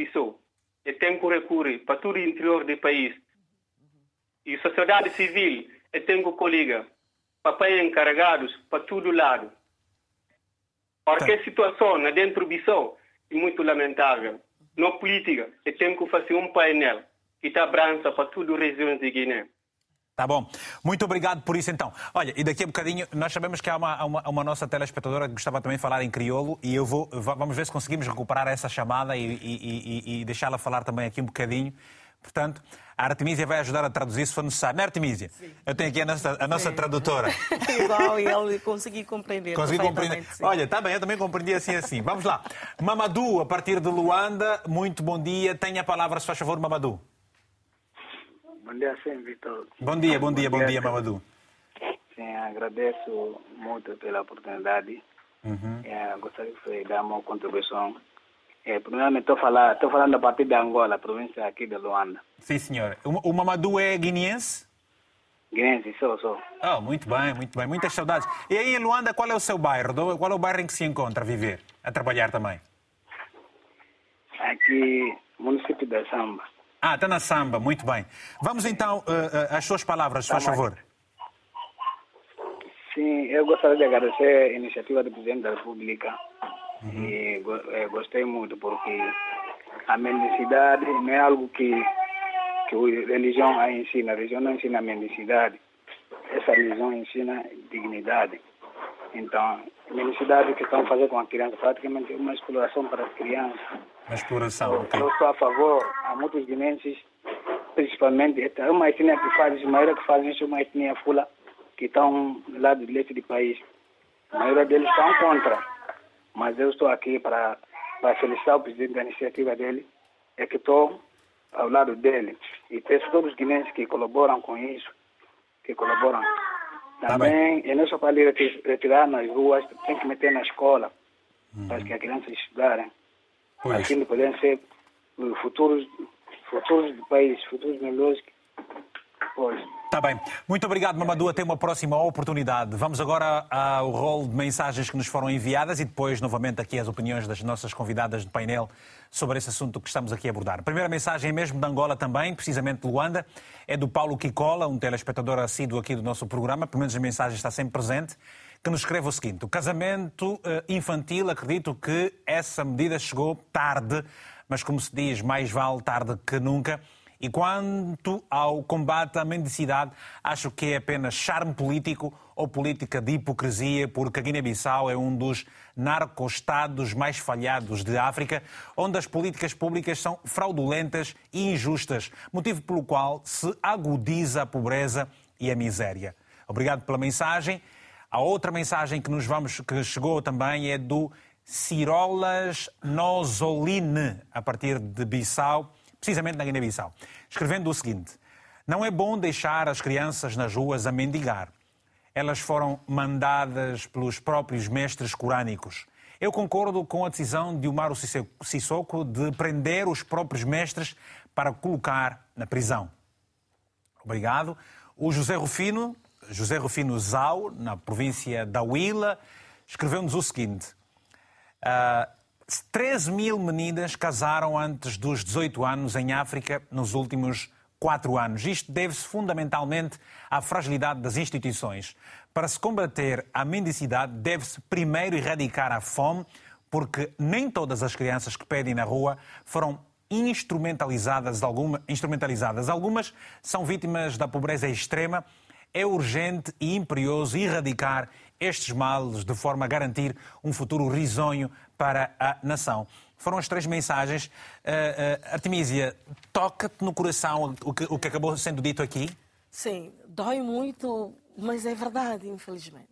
disso. É tempo recorrer para todo o interior do país. E a sociedade civil é tempo colega. Papai encarregados para todo lado. Porque tá. a situação dentro disso é muito lamentável. Na política, é tempo que fazer um painel que está abrança para todas as regiões de Guiné. Tá bom. Muito obrigado por isso então. Olha, e daqui a bocadinho, nós sabemos que há uma, uma, uma nossa telespectadora que gostava também de falar em crioulo e eu vou, vamos ver se conseguimos recuperar essa chamada e, e, e, e deixá-la falar também aqui um bocadinho. Portanto, a Artemisia vai ajudar a traduzir se for necessário. Não é, Artemisia? Sim. Eu tenho aqui a nossa, a nossa tradutora. Igual, e ele consegui compreender. Consegui compreender. Olha, está bem, eu também compreendi assim assim. Vamos lá. Mamadou, a partir de Luanda, muito bom dia. Tenha a palavra, se faz favor, Mamadou. Bom dia, sim, Vitor. Bom dia, bom dia, bom, bom dia, dia Mamadou. Sim, agradeço muito pela oportunidade. Uhum. É, gostaria de dar uma contribuição é, primeiramente, estou falando, falando a partir de Angola, província aqui de Luanda. Sim, senhor. O, o Mamadou é guineense? Guineense, sou, sou. Oh, muito bem, muito bem. Muitas saudades. E aí, em Luanda, qual é o seu bairro? Qual é o bairro em que se encontra a viver, a trabalhar também? Aqui, município da Samba. Ah, está na Samba, muito bem. Vamos então uh, uh, às suas palavras, por favor. Sim, eu gostaria de agradecer a iniciativa do Presidente da República Uhum. E é, gostei muito porque a mendicidade não é algo que, que a religião a ensina. A religião não ensina a mendicidade. Essa religião ensina dignidade. Então, a mendicidade que estão fazendo com a criança praticamente é uma exploração para as crianças. Uma exploração, ok. Eu estou a favor, há muitos guinenses, principalmente, é uma etnia que faz, a maioria que faz isso é uma etnia fula, que estão do lado do leste do país. A maioria deles estão contra mas eu estou aqui para, para felicitar o presidente da iniciativa dele, é que estou ao lado dele. E peço todos os guineenses que colaboram com isso, que colaboram. Tá Também tá é não só para retirar nas ruas, tem que meter na escola, uhum. para que as crianças estudarem. Pois. Assim podem ser futuros, futuros do país, futuros melhores. Pois. Está bem. Muito obrigado, Mamadou. Até uma próxima oportunidade. Vamos agora ao rol de mensagens que nos foram enviadas e depois, novamente, aqui as opiniões das nossas convidadas do painel sobre esse assunto que estamos aqui a abordar. A primeira mensagem é mesmo de Angola também, precisamente de Luanda, é do Paulo Kikola, um telespectador assíduo aqui do nosso programa, pelo menos a mensagem está sempre presente, que nos escreve o seguinte: o casamento eh, infantil, acredito que essa medida chegou tarde, mas como se diz, mais vale tarde que nunca. E quanto ao combate à mendicidade, acho que é apenas charme político ou política de hipocrisia, porque a Guiné-Bissau é um dos narco-estados mais falhados de África, onde as políticas públicas são fraudulentas e injustas, motivo pelo qual se agudiza a pobreza e a miséria. Obrigado pela mensagem. A outra mensagem que nos vamos que chegou também é do Cirolas Nozoline, a partir de Bissau precisamente na Guiné-Bissau, escrevendo o seguinte: Não é bom deixar as crianças nas ruas a mendigar. Elas foram mandadas pelos próprios mestres corânicos. Eu concordo com a decisão de Umaro Sissoko de prender os próprios mestres para colocar na prisão. Obrigado. O José Rufino, José Rufino Zau, na província da Huila, escreveu-nos o seguinte. Uh, ah, 13 mil meninas casaram antes dos 18 anos em África nos últimos quatro anos. Isto deve-se fundamentalmente à fragilidade das instituições. Para se combater a mendicidade, deve-se primeiro erradicar a fome, porque nem todas as crianças que pedem na rua foram instrumentalizadas, alguma, instrumentalizadas. Algumas são vítimas da pobreza extrema. É urgente e imperioso erradicar estes males de forma a garantir um futuro risonho para a nação. Foram as três mensagens. Uh, uh, Artemisia, toca-te no coração o que, o que acabou sendo dito aqui? Sim, dói muito, mas é verdade, infelizmente.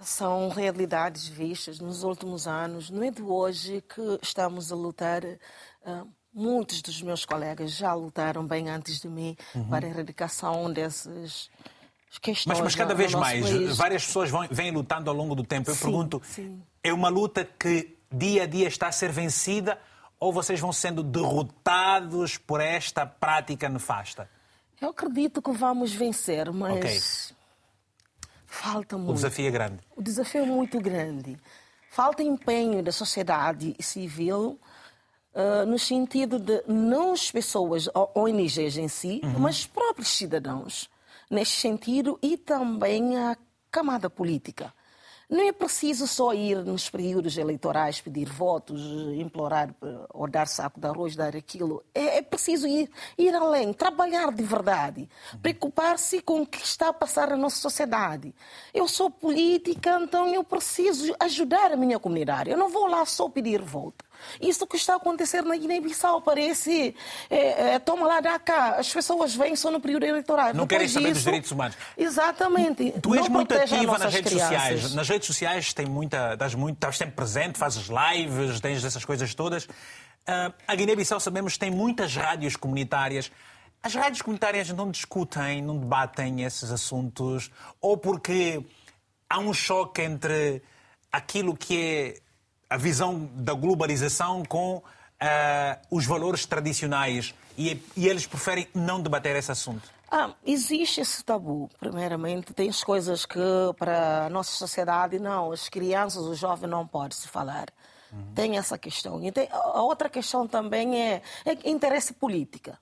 São realidades vistas nos últimos anos. Não é de hoje que estamos a lutar. Uh, muitos dos meus colegas já lutaram bem antes de mim uhum. para a erradicação desses questões. Mas, mas cada vez mais, país. várias pessoas vão, vêm lutando ao longo do tempo. Eu sim, pergunto, sim. é uma luta que dia a dia está a ser vencida ou vocês vão sendo derrotados por esta prática nefasta? Eu acredito que vamos vencer, mas okay. falta muito. O desafio é grande. O desafio é muito grande. Falta empenho da sociedade civil uh, no sentido de não as pessoas, ONGs em si, uhum. mas os próprios cidadãos, neste sentido, e também a camada política. Não é preciso só ir nos períodos eleitorais pedir votos, implorar ou dar saco de arroz, dar aquilo. É, é preciso ir, ir além, trabalhar de verdade, preocupar-se com o que está a passar na nossa sociedade. Eu sou política, então eu preciso ajudar a minha comunidade. Eu não vou lá só pedir voto. Isso que está a acontecer na Guiné-Bissau parece. É, é, toma lá, dá cá. As pessoas vêm só no período eleitoral. Não Depois querem saber disso... dos direitos humanos. Exatamente. Tu és muito ativa nas redes crianças. sociais. Nas redes sociais tem muita, estás, muito, estás sempre presente, fazes lives, tens essas coisas todas. Uh, a Guiné-Bissau sabemos que tem muitas rádios comunitárias. As rádios comunitárias não discutem, não debatem esses assuntos, ou porque há um choque entre aquilo que é a visão da globalização com uh, os valores tradicionais e, e, eles preferem não debater esse assunto? Ah, existe esse tabu, primeiramente. Tem as coisas que para a nossa sociedade, não, as crianças, os jovens não podem se falar. Uhum. Tem essa questão. E tem, a outra questão também é, é interesse política.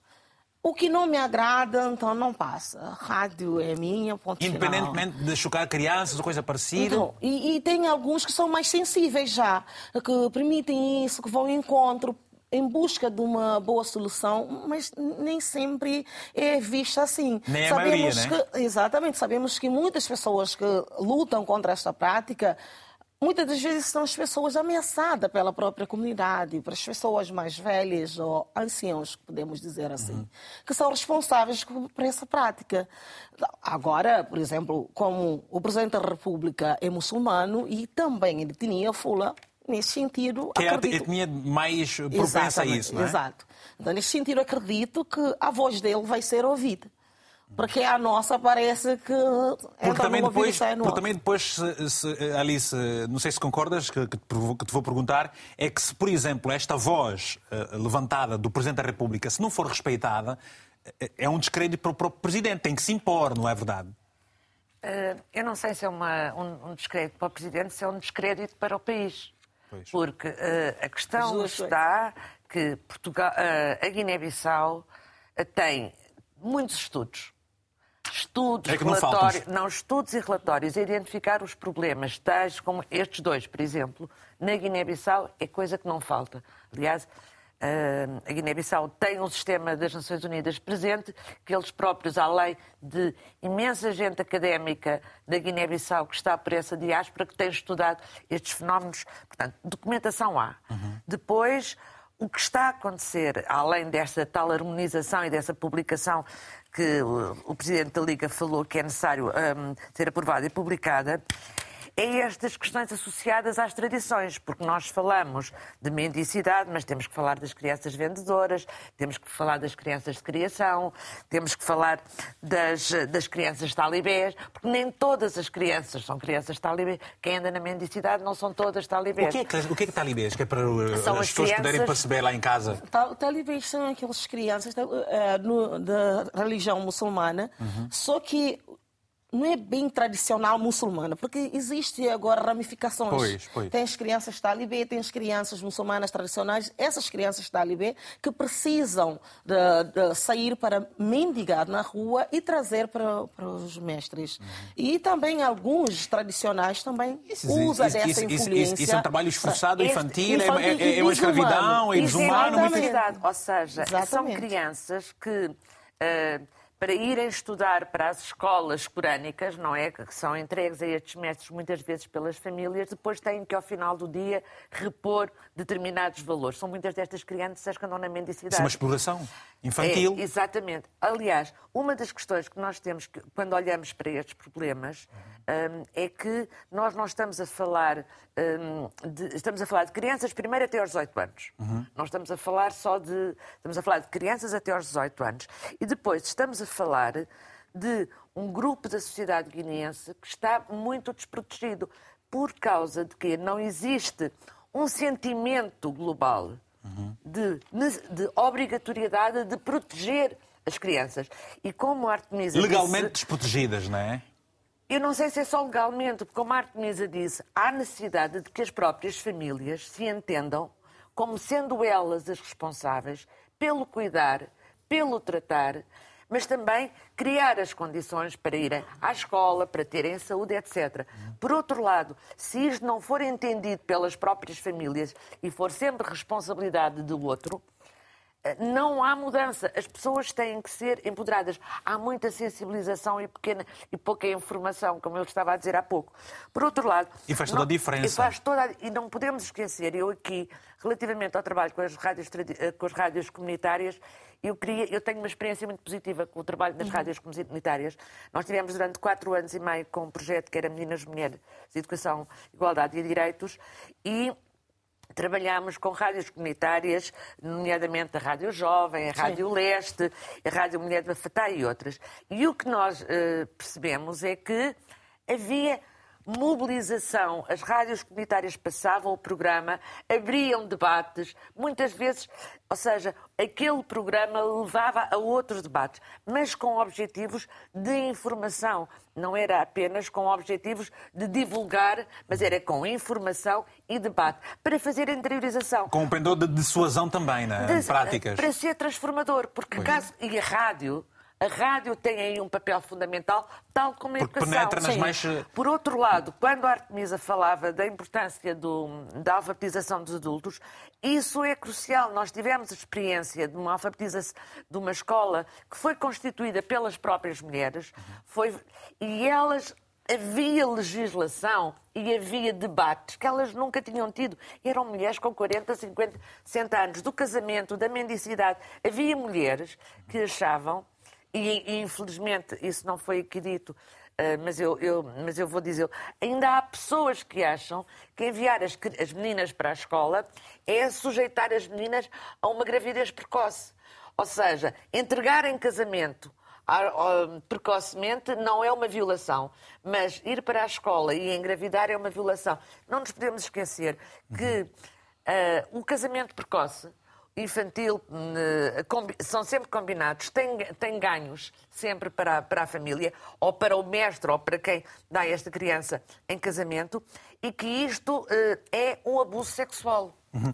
O que não me agrada, então não passa. A rádio é minha, ponto Independentemente final. de chocar crianças ou coisa parecida? Então, e, e, tem alguns que são mais sensíveis já, que permitem isso, que vão em encontro em busca de uma boa solução, mas nem sempre é vista assim. Nem sabemos a maioria, que, né? Exatamente, sabemos que muitas pessoas que lutam contra esta prática Muitas das vezes são as pessoas ameaçadas pela própria comunidade, para as pessoas mais velhas ou anciãos, podemos dizer assim, uhum. que são responsáveis por essa prática. Agora, por exemplo, como o Presidente da República é muçulmano e também ele tinha fula, nesse sentido. Que acredito... é a etnia mais propensa Exatamente, a isso, não é? Exato. Então, nesse sentido, acredito que a voz dele vai ser ouvida. Porque a nossa parece que porque também depois, porque também depois, se, se, Alice, não sei se concordas, que, que, te vou perguntar, é que se, por exemplo, esta voz uh, levantada do Presidente da República, se não for respeitada, uh, é um descrédito para o próprio Presidente, tem que se impor, não é verdade? Uh, eu não sei se é uma, um, um, descrédito para o Presidente, se é um descrédito para o país. Pois. Porque a questão está que Portugal, a Guiné-Bissau tem muitos estudos estudos, é relatórios, não, não, estudos e relatórios identificar os problemas, tais como estes dois, por exemplo, na Guiné-Bissau, é coisa que não falta. Aliás, a Guiné-Bissau tem um sistema das Nações Unidas presente, que eles próprios, além de imensa gente académica da Guiné-Bissau que está por essa diáspora, que tem estudado estes fenómenos, portanto, documentação há. Uhum. Depois, o que está a acontecer, além desta tal harmonização e dessa publicação que o, Presidente da Liga falou que é necessário um, ser aprovada e publicada, é estas questões associadas às tradições, porque nós falamos de mendicidade, mas temos que falar das crianças vendedoras, temos que falar das crianças de criação, temos que falar das, das crianças talibés, porque nem todas as crianças são crianças talibés. Quem anda na mendicidade não são todas talibés. O que é que, o que, é que talibés? Que é para são as, as pessoas crianças... poderem perceber lá em casa? Talibés são aquelas crianças da, uh, da religião muçulmana, uhum. só que não é bem tradicional muçulmana, porque existe agora ramificações. Pois, pois. Tem as crianças talibé, tem as crianças muçulmanas tradicionais, essas crianças talibé que precisam de, de sair para mendigar na rua e trazer para, para os mestres. Uhum. E também alguns tradicionais também usam dessa isso, influência. Isso, isso, é um trabalho esforçado, infantil, infantil é, é, é uma escravidão, é desumano. É Ou seja, Exatamente. são crianças que... Uh, para irem estudar para as escolas corânicas, não é? Que são entregues a estes mestres muitas vezes pelas famílias, depois têm que, ao final do dia, repor determinados valores. São muitas destas crianças que andam na mendicidade. Isso é uma exploração infantil. É, exatamente. Aliás, uma das questões que nós temos que, quando olhamos para estes problemas um, é que nós não estamos a falar um, de, estamos a falar de crianças primeiro até aos 18 anos. Uhum. Não estamos a falar só de estamos a falar de crianças até aos 18 anos e depois estamos a falar de um grupo da sociedade guineense que está muito desprotegido por causa de que não existe um sentimento global uhum. de, de, obrigatoriedade de proteger as crianças. E como a Artemisa Legalmente disse, desprotegidas, não é? Eu não sei se é só legalmente, porque como a Artemisa disse, há necessidade de que as próprias famílias se entendam como sendo elas as responsáveis pelo cuidar, pelo tratar mas também criar as condições para irem à escola, para terem saúde, etc. Por outro lado, se isto não for entendido pelas próprias famílias e for sempre responsabilidade do outro, não há mudança. As pessoas têm que ser empoderadas. Há muita sensibilização e, pequena, e pouca informação, como eu estava a dizer há pouco. Por outro lado. E faz toda não, a diferença. E, faz toda a, e não podemos esquecer, eu aqui, relativamente ao trabalho com as rádios, eh, com as rádios comunitárias, eu, queria, eu tenho uma experiência muito positiva com o trabalho das uhum. rádios comunitárias. Nós tivemos durante quatro anos e meio com um projeto que era Meninas Mulheres de Educação, Igualdade e Direitos e Trabalhámos com rádios comunitárias, nomeadamente a Rádio Jovem, a Rádio Sim. Leste, a Rádio Mulher da Fatá e outras. E o que nós uh, percebemos é que havia mobilização. As rádios comunitárias passavam o programa, abriam debates, muitas vezes, ou seja, aquele programa levava a outros debates, mas com objetivos de informação. Não era apenas com objetivos de divulgar, mas era com informação e debate, para fazer interiorização. Com um pendor de dissuasão também, né? De, práticas. Para ser transformador, porque caso... E a rádio a rádio tem aí um papel fundamental, tal como a Porque educação. Penetra nas mais... Eh, Por outro lado, quando a Artemisa falava da importância do, da alfabetização dos adultos, isso é crucial. Nós tivemos a experiência de uma alfabetização de uma escola que foi constituída pelas próprias mulheres, foi, e elas havia legislação e havia debates que elas nunca tinham tido. Eram mulheres com 40, 50, 60 anos, do casamento, da mendicidade. Havia mulheres que achavam e, e infelizmente isso não foi aqui dito, Uh, mas, eu, eu, mas eu vou dizer, ainda há pessoas que acham que enviar as, as, meninas para a escola é sujeitar as meninas a uma gravidez precoce. Ou seja, entregar em casamento precocemente não é uma violação, mas ir para a escola e engravidar é uma violação. Não nos podemos esquecer que uh, o casamento precoce infantil eh, são sempre combinados, têm, têm ganhos sempre para, para a família, ou para o mestre, ou para quem dá esta criança em casamento, e que isto uh, é um abuso sexual. Uhum.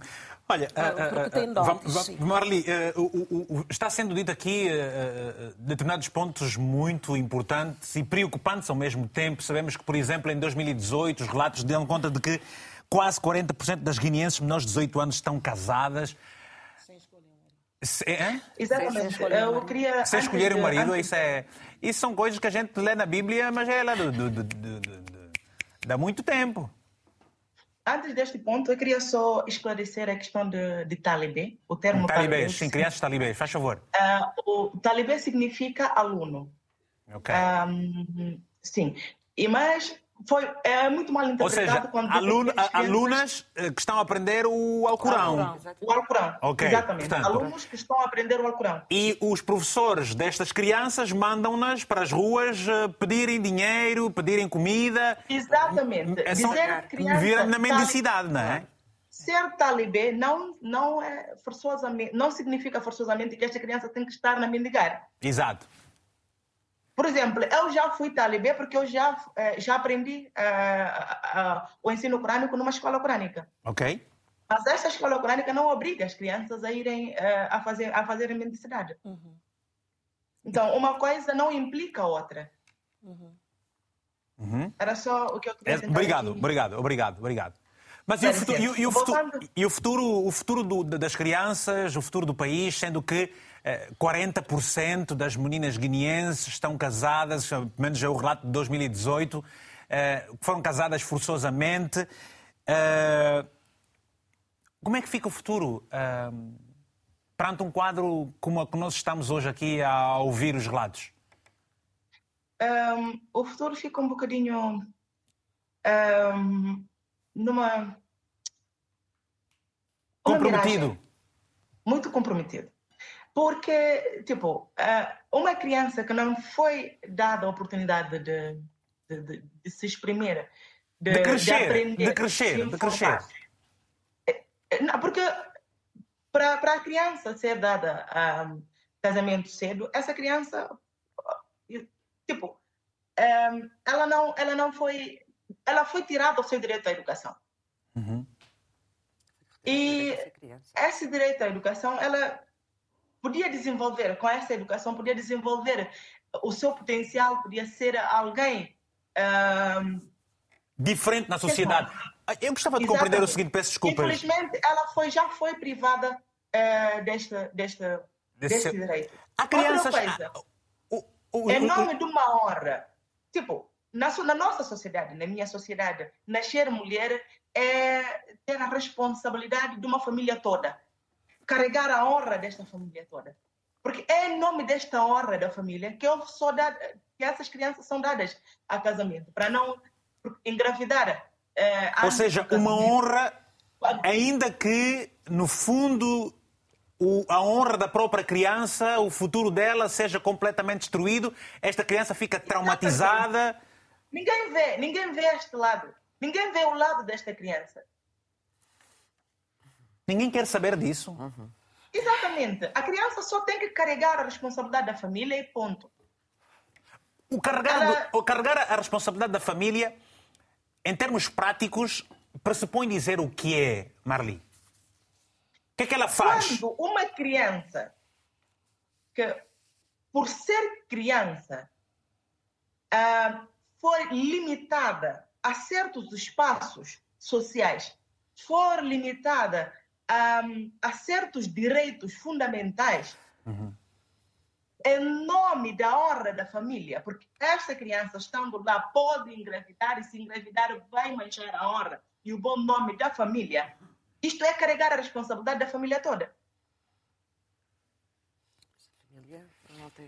Olha, uh, uh, Marli, uh, está sendo dito aqui determinados pontos muito importantes e preocupantes ao mesmo tempo. Sabemos que, por exemplo, em 2018, os relatos dão conta de que quase 40% das guineenses menores de 18 anos estão casadas. É? Exatamente. Eu queria. Se escolher um marido, antes... isso, é, isso são coisas que a gente lê na Bíblia, mas é lá do, do, do, do, há muito tempo. Antes deste ponto, eu queria só esclarecer a questão de, de talibé, o termo talibé. Talibé, sim, crianças talibé, faz favor. Uh, o talibé significa aluno. Ok. Um, sim, e mas foi é muito mal interpretado. Ou seja, quando aluna, alunas eh, que estão a aprender o Alcorão. O Alcorão, okay. exatamente. Portanto, Alunos que estão a aprender o Alcorão. E os professores destas crianças mandam-nas para as ruas eh, pedirem dinheiro, pedirem comida. Exatamente. É só, Dizer na mendicidade, não é? Ser talibê não, não, é forçosamente, não significa forçosamente que esta criança tem que estar na mendigar. Exato. Por exemplo, eu já fui talibê porque eu já, eh, já aprendi uh, uh, uh, o ensino corânico numa escola corânica. Ok. Mas essa escola corânica não obriga as crianças a irem a fazer a fazer mendicidade. Uhum. Então, uma coisa não implica a outra. Uhum. Uhum. Era só o que eu queria é, Obrigado, aqui. obrigado, obrigado, obrigado. Mas e o, futuro, e, o futuro, e o futuro, o futuro do, das crianças, o futuro do país, sendo que 40% eh, das meninas guineenses estão casadas, pelo menos é o relato de 2018, eh, foram casadas forçosamente. Eh, como é que fica o futuro perante um quadro como o que nós estamos hoje aqui a ouvir os relatos? Um, o futuro fica um bocadinho um, numa. Comprometido. muito comprometido. Porque, tipo, uma criança que não foi dada a oportunidade de, de, de, de se exprimir, de, de crescer, aprender, de crescer, de crescer. Não, porque para, a criança ser dada um, casamento cedo, essa criança, tipo, um, ela, não, ela não foi, ela foi tirada o seu direito à educação. Uhum. E esse direito à educação, ela podia desenvolver, com essa educação, podia desenvolver o seu potencial, podia ser alguém. Um, Diferente na sociedade. Eu gostava de Exatamente. compreender o seguinte, peço desculpas. Infelizmente, ela foi, já foi privada uh, desta, desta, deste direito. Há crianças. Coisa, o, o, em nome de uma honra. Tipo, na, na nossa sociedade, na minha sociedade, nascer mulher é ter a responsabilidade de uma família toda carregar a honra desta família toda. Porque é em nome desta honra da família que, eu sou dada, que essas crianças são dadas a casamento, para não engravidar. Eh, Ou seja, uma honra, ainda que, no fundo, o, a honra da própria criança, o futuro dela seja completamente destruído, esta criança fica traumatizada. Ninguém vê, ninguém vê este lado. Ninguém vê o lado desta criança. Ninguém quer saber disso. Uhum. Exatamente. A criança só tem que carregar a responsabilidade da família e ponto. O carregar, Ela... o carregar a responsabilidade da família, em termos práticos, pressupõe dizer o que é, Marli. O que é que ela faz? Quando uma criança que, por ser criança, uh, foi limitada a certos espaços sociais, for limitada um, a certos direitos fundamentais uhum. em nome da honra da família, porque esta criança estando lá pode engravidar e se engravidar vai manchar a honra e o bom nome da família. Isto é carregar a responsabilidade da família toda.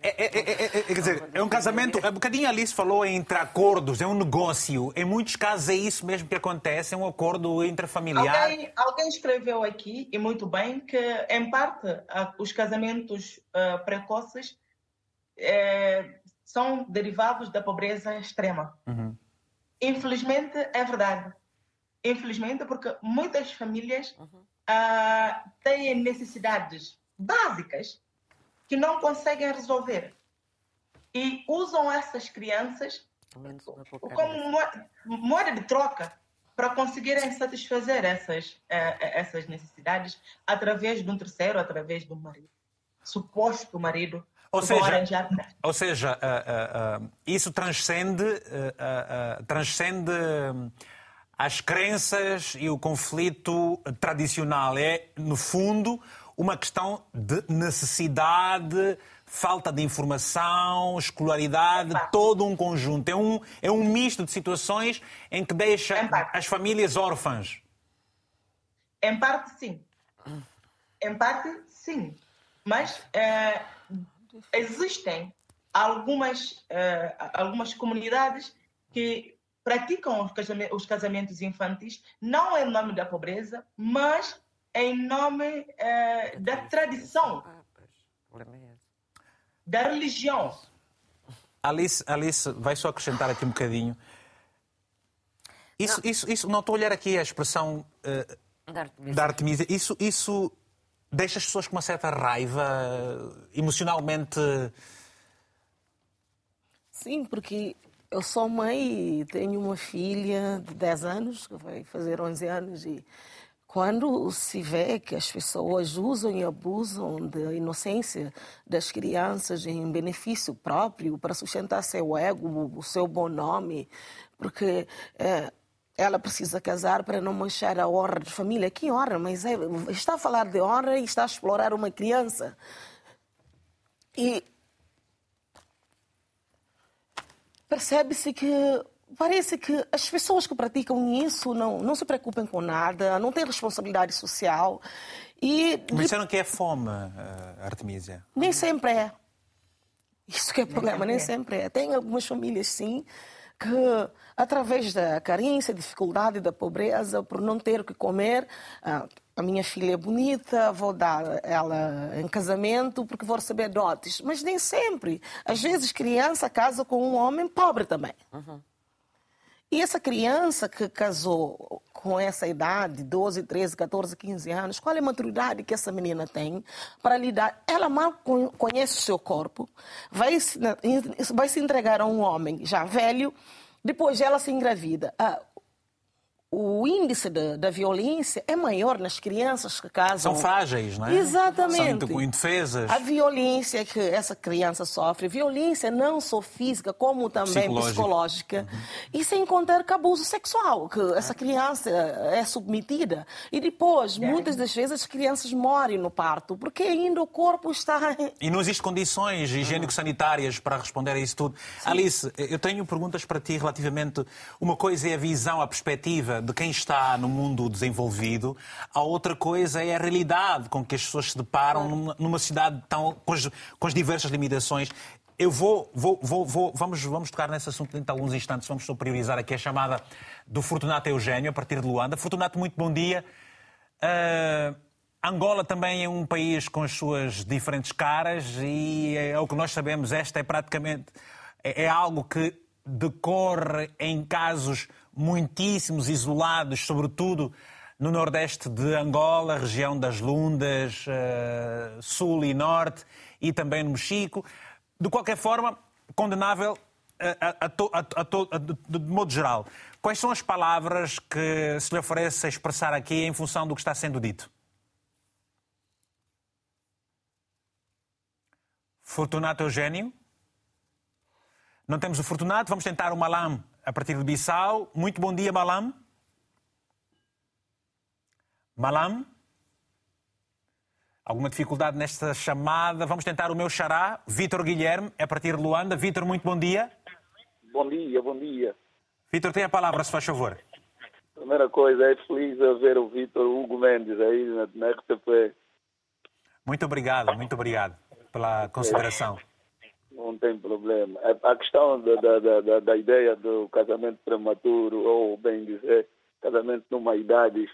É, é, é, é, quer dizer, é um casamento. Um bocadinho a Alice falou entre acordos, é um negócio. Em muitos casos é isso mesmo que acontece, é um acordo intrafamiliar. Alguém, alguém escreveu aqui, e muito bem, que em parte os casamentos uh, precoces uh, são derivados da pobreza extrema. Uhum. Infelizmente, é verdade. Infelizmente, porque muitas famílias uhum. uh, têm necessidades básicas que não conseguem resolver. E usam essas crianças como moeda de troca para conseguirem satisfazer essas, eh, eh, essas necessidades através de um terceiro, através de um marido. Suposto marido. Ou seja, ou seja uh, uh, uh, isso transcende, transcende hum, as crenças e o conflito tradicional. É, no fundo, uma questão de necessidade, falta de informação, escolaridade, todo um conjunto. É um, é um misto de situações em que deixa as famílias órfãs. Em parte, sim. Em parte, sim. Mas é, existem algumas, é, algumas comunidades que praticam os casamentos infantis não em nome da pobreza, mas em nome eh, da tradição, da religião. Alice, Alice, vai só acrescentar aqui um bocadinho. Isso, não. isso, isso não estou a olhar aqui a expressão uh, da, Artemisia. da Artemisia. Isso, isso deixa as pessoas com uma certa raiva, emocionalmente. Sim, porque eu sou mãe e tenho uma filha de 10 anos, que vai fazer 11 anos, e quando se vê que as pessoas usam e abusam da inocência das crianças em benefício próprio para sustentar seu ego, o seu bom nome, porque é, ela precisa casar para não manchar a honra de família. Que honra? Mas é, está a falar de honra e está a explorar uma criança. E percebe-se que parece que as pessoas que praticam isso não, não se preocupam com nada, não têm responsabilidade social. E... Mas disseram que é fome, eh, Artemisia. Nem sempre é. Isso que é o problema, nem sempre é. Tem algumas famílias, sim, que através da carência, dificuldade, da pobreza, por não ter o que comer, ah, a minha filha é bonita, vou dar ela em casamento porque vou receber dotes. Mas nem sempre. Às vezes criança casa com um homem pobre também. Uhum. E essa criança que casou com essa idade, 12, 13, 14, 15 anos, qual é a maturidade que essa menina tem para lidar? Ela mal conhece o seu corpo, vai se, vai se entregar a um homem já velho, depois ela se engravida. Ah, o índice da, da, violência é maior nas crianças que casam. São frágeis, não é? Exatamente. São indefesas. A violência que essa criança sofre, violência não só física, como também psicológica. psicológica. Uhum. E sem contar que abuso sexual, que essa criança é submetida. E depois, é. muitas das vezes, as crianças morrem no parto, porque ainda o corpo está. E não existem condições higiênico-sanitárias para responder a isso tudo. Sim. Alice, eu tenho perguntas para ti relativamente. Uma coisa é a visão, a perspectiva de quem está no mundo desenvolvido, a outra coisa é a realidade com que as pessoas se deparam numa, cidade tão, com, as, com as diversas limitações. Eu vou, vou, vou, vou, vamos, vamos tocar nesse assunto dentro de alguns instantes. Vamos só priorizar aqui a chamada do Fortunato Eugênio, a partir de Luanda. Fortunato, muito bom dia. Uh, Angola também é um país com as suas diferentes caras e é o que nós sabemos, esta é praticamente é, é algo que decorre em casos muitíssimos isolados, sobretudo no nordeste de Angola, região das Lundas, uh, sul e norte, e também no Mexico. De qualquer forma, condenável eh, a, a, a, de modo geral. Quais são as palavras que se lhe oferece a expressar aqui em função do que está sendo dito? Fortunato Eugênio? Não temos o Fortunato, vamos tentar o Malam a partir de Bissau. Muito bom dia, Malam. Malam? Alguma dificuldade nesta chamada? Vamos tentar o meu xará, Vítor Guilherme, a partir de Luanda. Vítor, muito bom dia. Bom dia, bom dia. Vítor, tem a palavra, se faz favor. Primeira coisa, é feliz ver o Vítor Hugo Mendes aí na, na RTP. Muito obrigado, muito obrigado pela consideração. Não tem problema. É, a questão da, da, da, da ideia do casamento prematuro, ou bem dizer, casamento numa idade,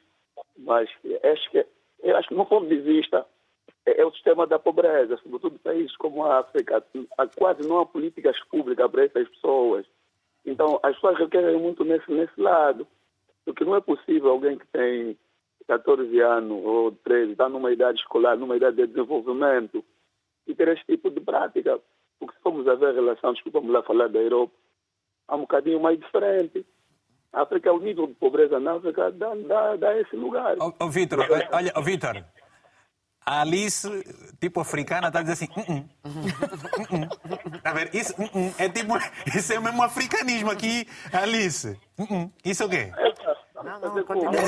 mas acho que, eu acho que, no ponto de vista, é, é o sistema da pobreza, sobretudo países como a África. Há quase não há políticas públicas para essas pessoas. Então, as pessoas requerem muito nesse, nesse lado. Porque não é possível alguém que tem 14 anos ou 13, está numa idade escolar, numa idade de desenvolvimento, e ter esse tipo de prática. Porque se formos a ver a relação, desculpa-me lá falar da Europa, há um bocadinho mais diferente. A África, o nível de pobreza na África dá, dá, dá esse lugar. Ô, oh, Vitor, olha, oh, Vitor, a Alice, tipo africana, está a dizer assim. Uh -uh. Uh tá vendo? Isso, é tipo, isso é mesmo africanismo aqui, Alice. Isso é o quê? Não, não, continua.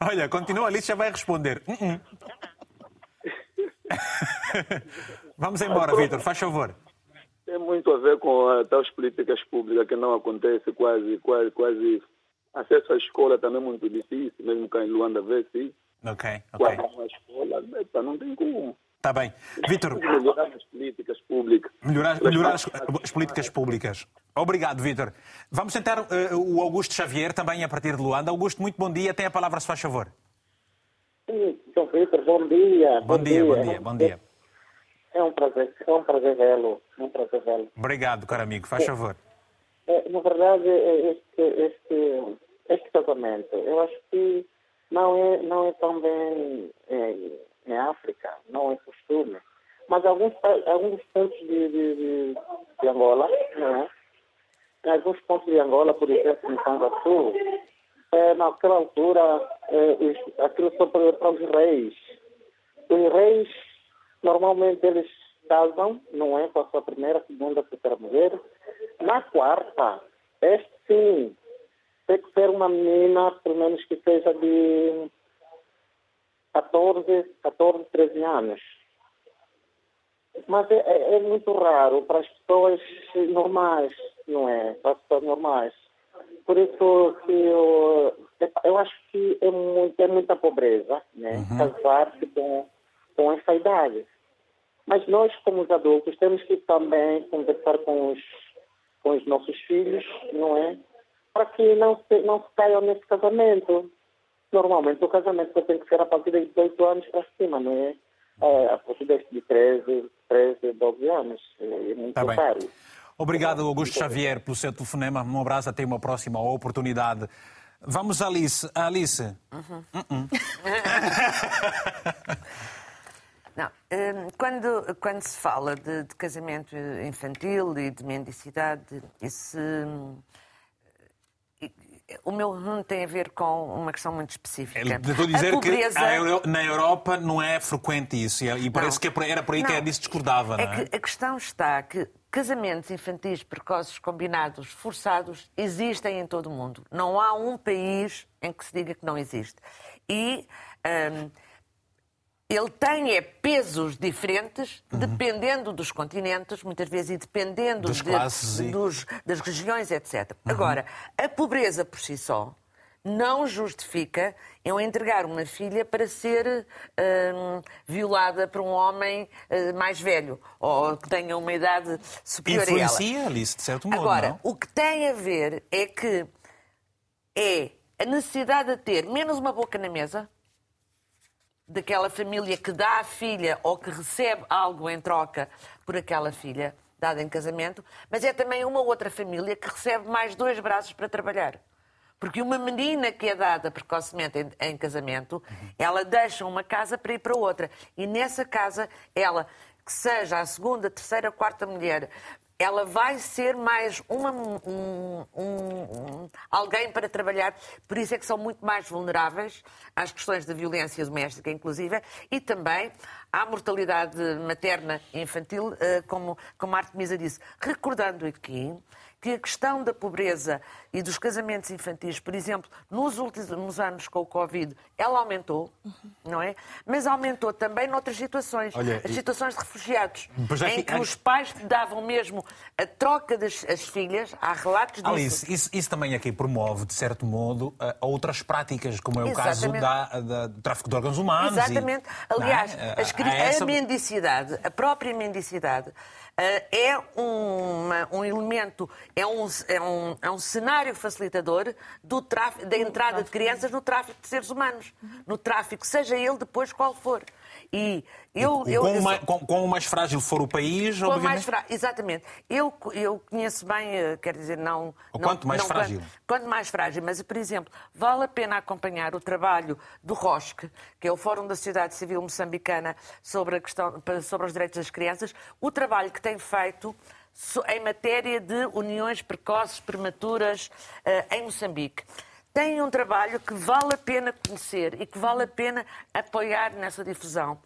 Olha, continua, a Alice já vai responder. Vamos embora, Vitor, faz favor. Tem muito a ver com até as políticas públicas que não acontece quase, quase, quase. Acesso à escola também é muito difícil, mesmo cá em Luanda vê-se Ok, ok. Quase uma escola, epa, não tem como. Está bem. Vitor. Melhorar as políticas públicas. Melhorar, melhorar as, as, políticas públicas. Obrigado, Vitor. Vamos sentar uh, o Augusto Xavier, também a partir de Luanda. Augusto, muito bom dia. Tem a palavra, se faz favor. Sim, Sr. Vitor, bom dia. Bom, bom dia, dia, bom dia, bom dia. É um prazer, é um prazer vê-lo. É um prazer vê-lo. Obrigado, caro amigo. Faz favor. É, na verdade, este, este, este casamento, eu acho que não é, não é tão bem é, em África, não é costume. Mas alguns, alguns pontos de, de, de, de Angola, né? em alguns pontos de Angola, por exemplo, em São Sul, é, naquela altura, é, aquilo só para, para os reis. Os reis, normalmente, eles casam, não é? Com a sua primeira, segunda, terceira mulher. Na quarta, este sim, tem que ser uma menina, pelo menos que seja de 14, 14 13 anos. Mas é, é, é, muito raro para as pessoas normais, não é? Para as pessoas normais. Por isso que eu, eu acho que é, muito, é muita pobreza, né? Uhum. Casar-se com, com essa idade. Mas nós, como os adultos, temos que também conversar com os, com os nossos filhos, não é? Para que não se, não se caiam nesse casamento. Normalmente o casamento tem que ser a partir de 18 anos para cima, não é? é a partir de 13, 13, 12 anos. É muito tá caro. Obrigado, Augusto Xavier, pelo seu telefonema. Um abraço, até uma próxima oportunidade. Vamos, Alice. Alice. Uhum. Uh -uh. Não, hum, quando, quando se fala de, de, casamento infantil e de mendicidade, esse, o meu não tem a ver com uma questão muito específica. Estou a dizer a pobreza... que na Europa não é frequente isso e parece não, que era por aí não, que a Alice discordava. É, é que a questão está que casamentos infantis precoces combinados, forçados, existem em todo o mundo. Não há um país em que se diga que não existe. E hum, ele tem é pesos diferentes, uhum. dependendo dos continentes, muitas vezes, e dependendo de, e... dos, das regiões, etc. Uhum. Agora, a pobreza por si só não justifica eu entregar uma filha para ser hum, violada por um homem uh, mais velho ou que tenha uma idade superior Influencia, a ela. Alice, de certo modo. Agora, não? o que tem a ver é que é a necessidade de ter menos uma boca na mesa daquela família que dá a filha ou que recebe algo em troca por aquela filha dada em casamento, mas é também uma outra família que recebe mais dois braços para trabalhar. Porque uma menina que é dada precocemente em, em casamento, ela deixa uma casa para ir para outra. E nessa casa, ela, que seja a segunda, terceira, quarta mulher, ela vai ser mais uma, um, um, um, alguém para trabalhar. Por isso é que são muito mais vulneráveis às questões da violência doméstica, inclusive, e também à mortalidade materna e infantil, eh, como, como a Artemisa disse. Recordando aqui que a questão da pobreza e dos casamentos infantis, por exemplo, nos últimos anos com o Covid, ela aumentou, não é? Mas aumentou também noutras situações. Olha, as situações de refugiados, em que, os pais davam mesmo a troca das as filhas, há relatos disso. Alice, isso, isso também aqui promove, de certo modo, outras práticas, como é o Exatamente. caso da, da, do tráfico de órgãos humanos. Exatamente. E, Aliás, é? as, essa... a mendicidade, a própria mendicidade, é uma, um elemento, é um, é, um, é um cenário facilitador do tráfico, da entrada de crianças no tráfico de seres humanos. No tráfico, seja ele depois qual for. E eu, eu, eu mais, mais frágil for o país, obviamente... mais frá... Exatamente. Eu, eu conheço bem, eh, quer dizer, não... Ou quanto mais não, frágil. Quanto, quanto, mais frágil. Mas, por exemplo, vale a pena acompanhar o trabalho do ROSC, que é o Fórum da Sociedade Civil Moçambicana sobre, a questão, sobre os direitos das crianças, o trabalho que tem feito em matéria de uniões precoces, prematuras, uh, em Moçambique têm um trabalho que vale a pena conhecer e que vale a pena apoiar nessa difusão.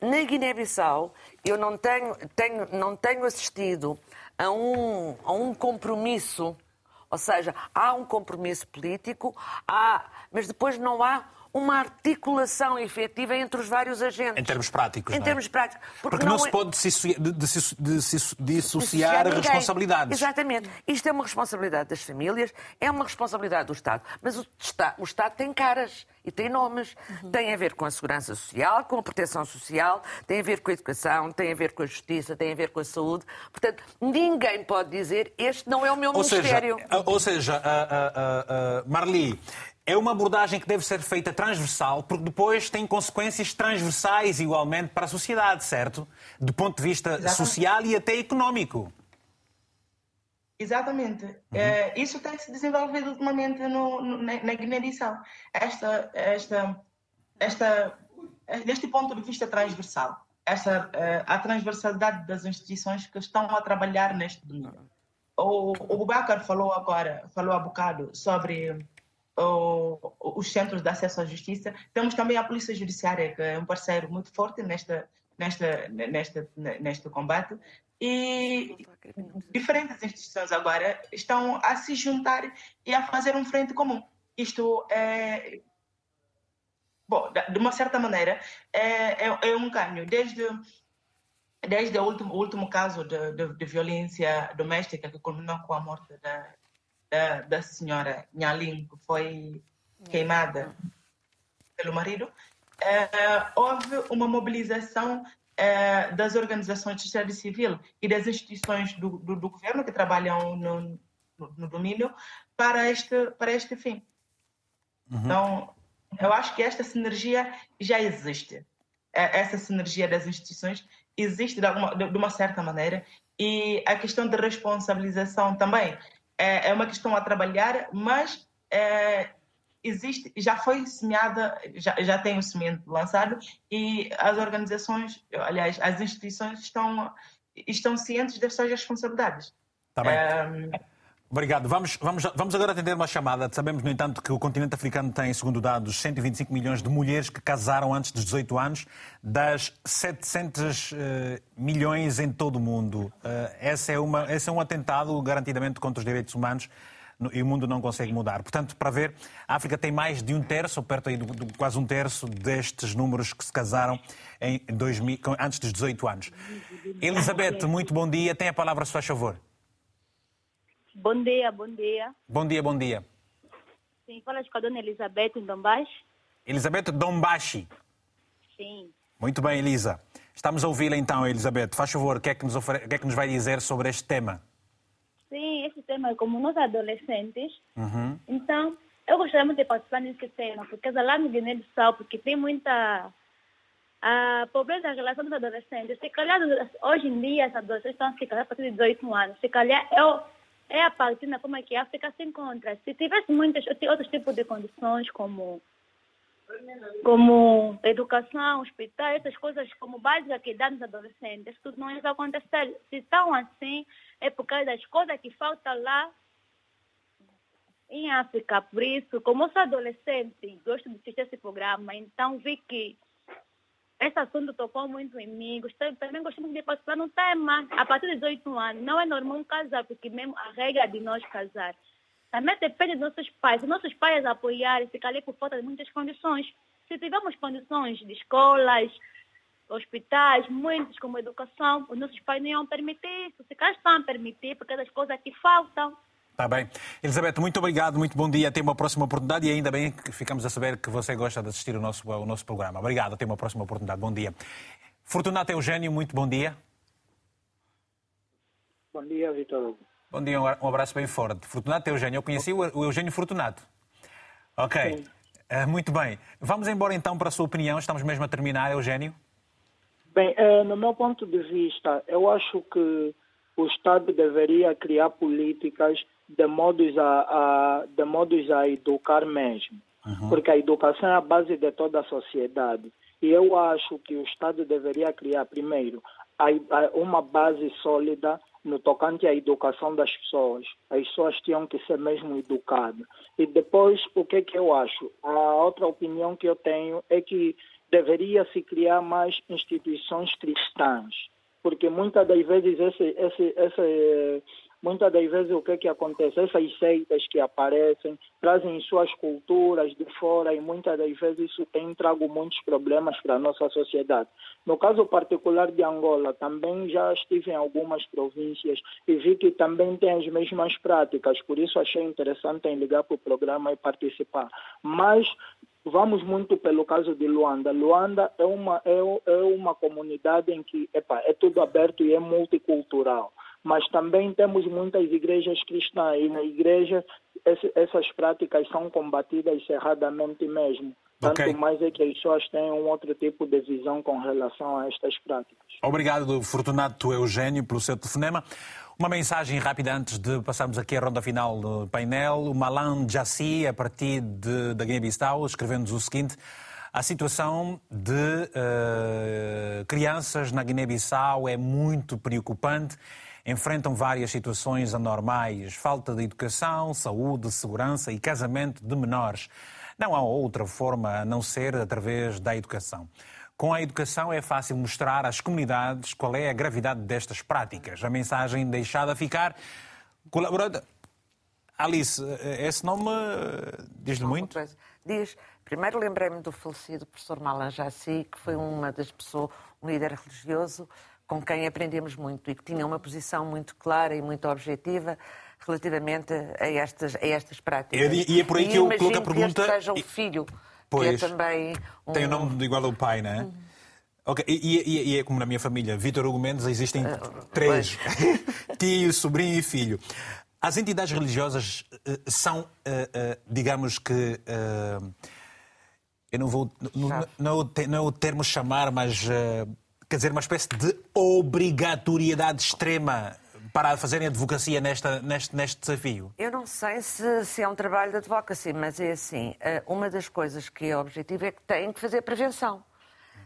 Na Guiné-Bissau, eu não tenho, tenho, não tenho assistido a um, a um compromisso, ou seja, há um compromisso político, há, mas depois não há uma articulação efetiva entre os vários agentes. Em termos práticos. Em não é? termos práticos. Porque, Porque não, não, se é... pode dissociar, dissociar, responsabilidades. Exatamente. Isto é uma responsabilidade das famílias, é uma responsabilidade do Estado. Mas o Estado, o Estado tem caras e tem nomes. Uhum. Tem a ver com a segurança social, com a proteção social, tem a ver com a educação, tem a ver com a justiça, tem a ver com a saúde. Portanto, ninguém pode dizer este não é o meu ou ministério. Seja, ou seja, uh, uh, uh, Marli, é uma abordagem que deve ser feita transversal, porque depois tem consequências transversais igualmente para a sociedade, certo? Do ponto de vista Exatamente. social e até económico. Exatamente. Uhum. É, isso tem se desenvolvido ultimamente no, no, na, na Guiné-Bissau. Esta, esta, esta, deste ponto de vista transversal, esta, é, a transversalidade das instituições que estão a trabalhar neste domínio. O, o Bubacar falou agora, falou há bocado sobre os centros de acesso à justiça. Temos também a Polícia Judiciária, que é um parceiro muito forte nesta, nesta, nesta, neste combate. E diferentes instituições agora estão a se juntar e a fazer um frente comum. Isto é. Bom, de uma certa maneira, é, é, é um ganho. Desde, desde o último, o último caso de, de, de violência doméstica, que culminou com a morte da, da, da senhora Nhalim, que foi queimada pelo marido, é, houve uma mobilização é, das organizações de sociedade civil e das instituições do, do, do governo que trabalham no, no, no, domínio para este, para este fim. Uhum. Então, eu acho que esta sinergia já existe. É, essa sinergia das instituições existe de, alguma, de, de uma certa maneira e a questão de responsabilização também é, é uma questão a trabalhar, mas é, existe, já foi semeada, já, já tem o semente lançado e as organizações, aliás, as instituições estão, estão cientes das suas responsabilidades. Tá bem. É, Obrigado. Vamos, vamos, vamos agora atender uma chamada. Sabemos, no entanto, que o continente africano tem, segundo dados, 125 milhões de mulheres que casaram antes dos 18 anos, das 700 uh, eh, milhões em todo o mundo. Uh, esse, é uma, esse é um atentado garantidamente contra os direitos humanos e o mundo não consegue mudar. Portanto, para ver, a África tem mais de um terço, ou perto aí de, quase um terço destes números que se casaram em 2000, antes dos 18 anos. Elizabeth, muito bom dia. Tem a palavra, se faz favor. Bom dia, bom dia. Bom dia, bom dia. Sim, fala com a dona Elizabeth Dombashi. Elizabeth Dombashi. Sim. Muito bem, Elisa. Estamos a ouvi-la então, Elizabeth. Faz favor, o que, é que nos ofere... que é que nos vai dizer sobre este tema? Sim, este tema é como nós adolescentes. Uhum. Então, eu gostaria muito de participar nesse tema, porque lá no Guiné-Bissau, porque tem muita a pobreza em relação dos adolescentes. Se calhar, hoje em dia, os adolescentes estão se calhar a partir de 18 anos. Se calhar, eu é a partir da forma que a África se encontra. Se tivesse muitos outros tipos de condições, como, como educação, hospital, essas coisas como básicas que dão aos adolescentes, tudo não ia acontecer. Se estão assim, é por causa das coisas que faltam lá em África. Por isso, como sou adolescente, gosto de assistir esse programa, então vi que esse assunto tocou muito em mim. Gostei, também muito de participar no tema. A partir de 18 anos, não é normal casar, porque mesmo a regra de nós casar. Também depende dos nossos pais. Se nossos pais apoiarem, ficar ali por falta de muitas condições. Se tivermos condições de escolas, hospitais, muitos como educação, os nossos pais não iam permitir isso. Se cá estão a permitir, porque as coisas que faltam. Está bem. Elizabeth, muito obrigado, muito bom dia. Até uma próxima oportunidade e ainda bem que ficamos a saber que você gosta de assistir o nosso, o nosso programa. Obrigado, até uma próxima oportunidade. Bom dia. Fortunato Eugênio, muito bom dia. Bom dia, Vitor. Bom dia, um abraço bem forte. Fortunato Eugênio, eu conheci o Eugênio Fortunato. Ok, uh, muito bem. Vamos embora então para a sua opinião, estamos mesmo a terminar, Eugênio. Bem, uh, no meu ponto de vista, eu acho que o Estado deveria criar políticas de modos a, a, de modos a educar mesmo. Uhum. Porque a educação é a base de toda a sociedade. E eu acho que o Estado deveria criar, primeiro, uma base sólida no tocante à educação das pessoas. As pessoas tinham que ser mesmo educadas. E depois, o que, é que eu acho? A outra opinião que eu tenho é que deveria se criar mais instituições cristãs porque muitas das vezes esse, esse, esse, muitas das vezes o que é que acontece? Essas seitas que aparecem trazem suas culturas de fora e muitas das vezes isso tem trago muitos problemas para a nossa sociedade. No caso particular de Angola, também já estive em algumas províncias e vi que também tem as mesmas práticas, por isso achei interessante em ligar para o programa e participar. Mas Vamos muito pelo caso de Luanda. Luanda é uma, é, é uma comunidade em que epa, é tudo aberto e é multicultural. Mas também temos muitas igrejas cristãs e na igreja esse, essas práticas são combatidas erradamente mesmo. Tanto okay. mais é que as pessoas têm um outro tipo de visão com relação a estas práticas. Obrigado, Fortunato Eugênio, pelo seu telefonema. Uma mensagem rápida antes de passarmos aqui à ronda final do painel. O Malan Jassi, a partir de, da Guiné-Bissau, escrevendo-nos o seguinte. A situação de uh, crianças na Guiné-Bissau é muito preocupante. Enfrentam várias situações anormais, falta de educação, saúde, segurança e casamento de menores. Não há outra forma a não ser através da educação. Com a educação é fácil mostrar às comunidades qual é a gravidade destas práticas. A mensagem deixada ficar. Colaborada. Alice, esse nome diz-lhe muito? Diz. Primeiro lembrei-me do falecido professor Malan Jassi, que foi uma das pessoas, um líder religioso com quem aprendemos muito e que tinha uma posição muito clara e muito objetiva relativamente a estas, a estas práticas. E é por aí e que eu coloco a pergunta. Que seja o filho Pois. Que é também um... Tem o nome igual ao pai, não é? Uhum. Ok, e, e, e, é como na minha família, Vitor Hugo Mendes, existem uh, três: tio, sobrinho e filho. As entidades religiosas uh, são, uh, digamos que. eu não vou. Não, não, não, é o termo chamar, mas. Quer dizer, uma espécie de obrigatoriedade extrema para fazerem advocacia nesta, neste, neste desafio? Eu não sei se, se é um trabalho de advocacia, mas é assim: eh, uma das coisas que é objetivo é que têm que fazer prevenção.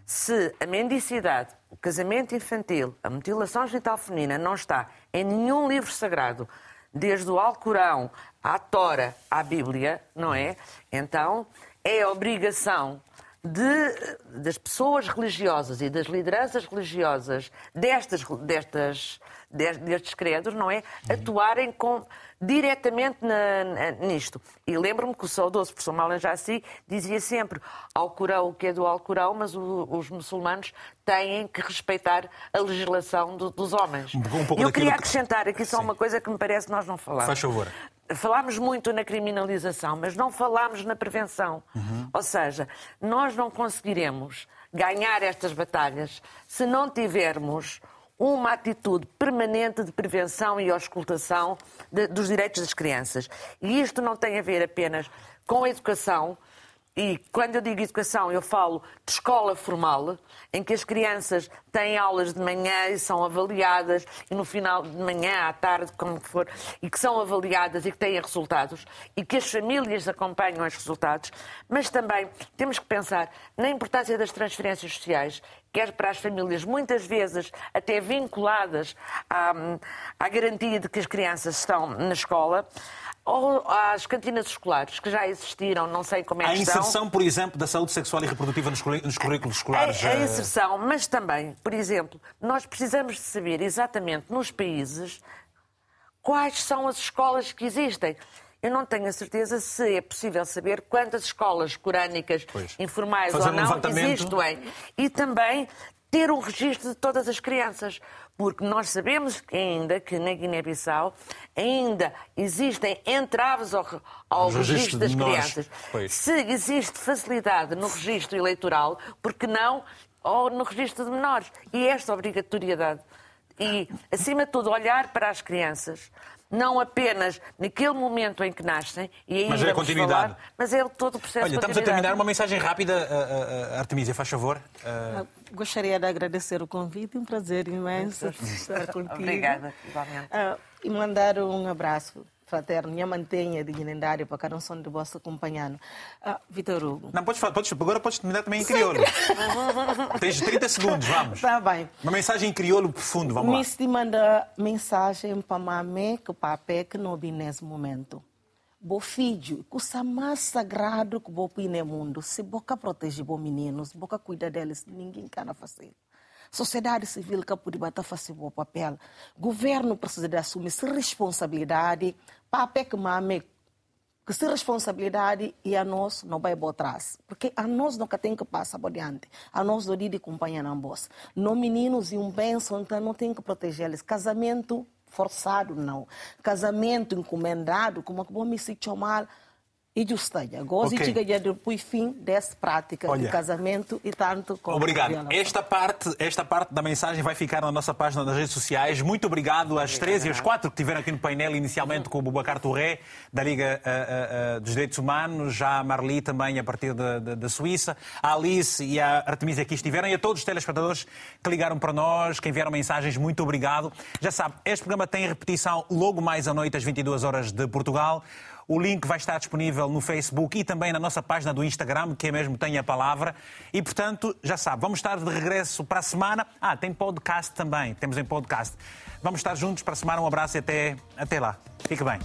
Se a mendicidade, o casamento infantil, a mutilação genital feminina não está em nenhum livro sagrado, desde o Alcorão à Tora à Bíblia, não é? Então é obrigação de, das pessoas religiosas e das lideranças religiosas destas, destas, destes credos, não é? Uhum. Atuarem com, diretamente na, na, nisto. E lembro-me que o saudoso professor Malan Jassi dizia sempre ao Corão o que é do Alcorão, mas o, os muçulmanos têm que respeitar a legislação do, dos homens. Um Eu queria acrescentar aqui só Sim. uma coisa que me parece que nós não falamos. Faz favor falámos muito na criminalização, mas não falámos na prevenção. Uhum. Ou seja, nós não conseguiremos ganhar estas batalhas se não tivermos uma atitude permanente de prevenção e auscultação de, dos direitos das crianças. E isto não tem a ver apenas com a educação, e quando eu digo educação, eu falo de escola formal, em que as crianças têm aulas de manhã e são avaliadas, e no final de manhã, à tarde, como for, e que são avaliadas e que têm resultados, e que as famílias acompanham os resultados, mas também temos que pensar na importância das transferências sociais, quer para as famílias, muitas vezes até vinculadas à, à garantia de que as crianças estão na escola ou às cantinas escolares, que já existiram, não sei como é que A inserção, estão. por exemplo, da saúde sexual e reprodutiva nos currículos escolares. A, a inserção, mas também, por exemplo, nós precisamos de saber exatamente nos países quais são as escolas que existem. Eu não tenho a certeza se é possível saber quantas escolas corânicas pois. informais ou não um existem. E também ter um registro de todas as crianças, porque nós sabemos ainda que na Guiné-Bissau ainda existem entraves ao, ao registro, registro das crianças. Pois. Se existe facilidade no registro eleitoral, porque não ou no registro de menores? E esta obrigatoriedade. E, acima de tudo, olhar para as crianças, não apenas naquele momento em que nascem, e ainda mas é a continuidade. Falar, mas é todo o processo Olha, estamos a terminar uma mensagem rápida, uh, uh, Artemisia, faz favor. Uh... Gostaria de agradecer o convite, um prazer imenso estar contigo. Obrigada, igualmente. e mandar um abraço fraterno e a mantenha dignidário para cada um de vosso companheiro. Ah, Vitor Hugo. Não, podes, podes, agora podes terminar também em crioulo. Tens 30 segundos, vamos. Está bem. Uma mensagem em crioulo profundo, vamos lá. Me manda mensagem para mamãe que papai que não vi nesse momento. Bo filho, coisa mais sagrado que vou no mundo. Se boca protege os meninos, boca cuida deles, ninguém quer fazer. Sociedade civil que pode bater fazer o papel. Governo precisa de assumir responsabilidade. Papel que mame que se responsabilidade e a nós não vai para trás. Porque a nós nunca tem que passar por diante. A nós do dia de acompanhar na voz. Não meninos e um benção, então não tem que proteger eles. Casamento forçado, não. Casamento encomendado, como é que vou me chamar e justiça. Gosto okay. de depois fim dessa prática Olha, de casamento e tanto como Obrigado. Esta parte, esta parte da mensagem vai ficar na nossa página das redes sociais. Muito obrigado às três e aos quatro que estiveram aqui no painel, inicialmente com o Bubacar Touré, da Liga uh, uh, dos Direitos Humanos, já a Marli também a partir da Suíça, a Alice e a Artemisia aqui estiveram, e a todos os telespectadores que ligaram para nós, que enviaram mensagens, muito obrigado. Já sabe, este programa tem repetição logo mais à noite, às 22 horas de Portugal. O link vai estar disponível no Facebook e também na nossa página do Instagram, que é mesmo tem a palavra. E, portanto, já sabe, vamos estar de regresso para a semana. Ah, tem podcast também, temos em podcast. Vamos estar juntos para a semana. Um abraço e até, até lá. Fique bem.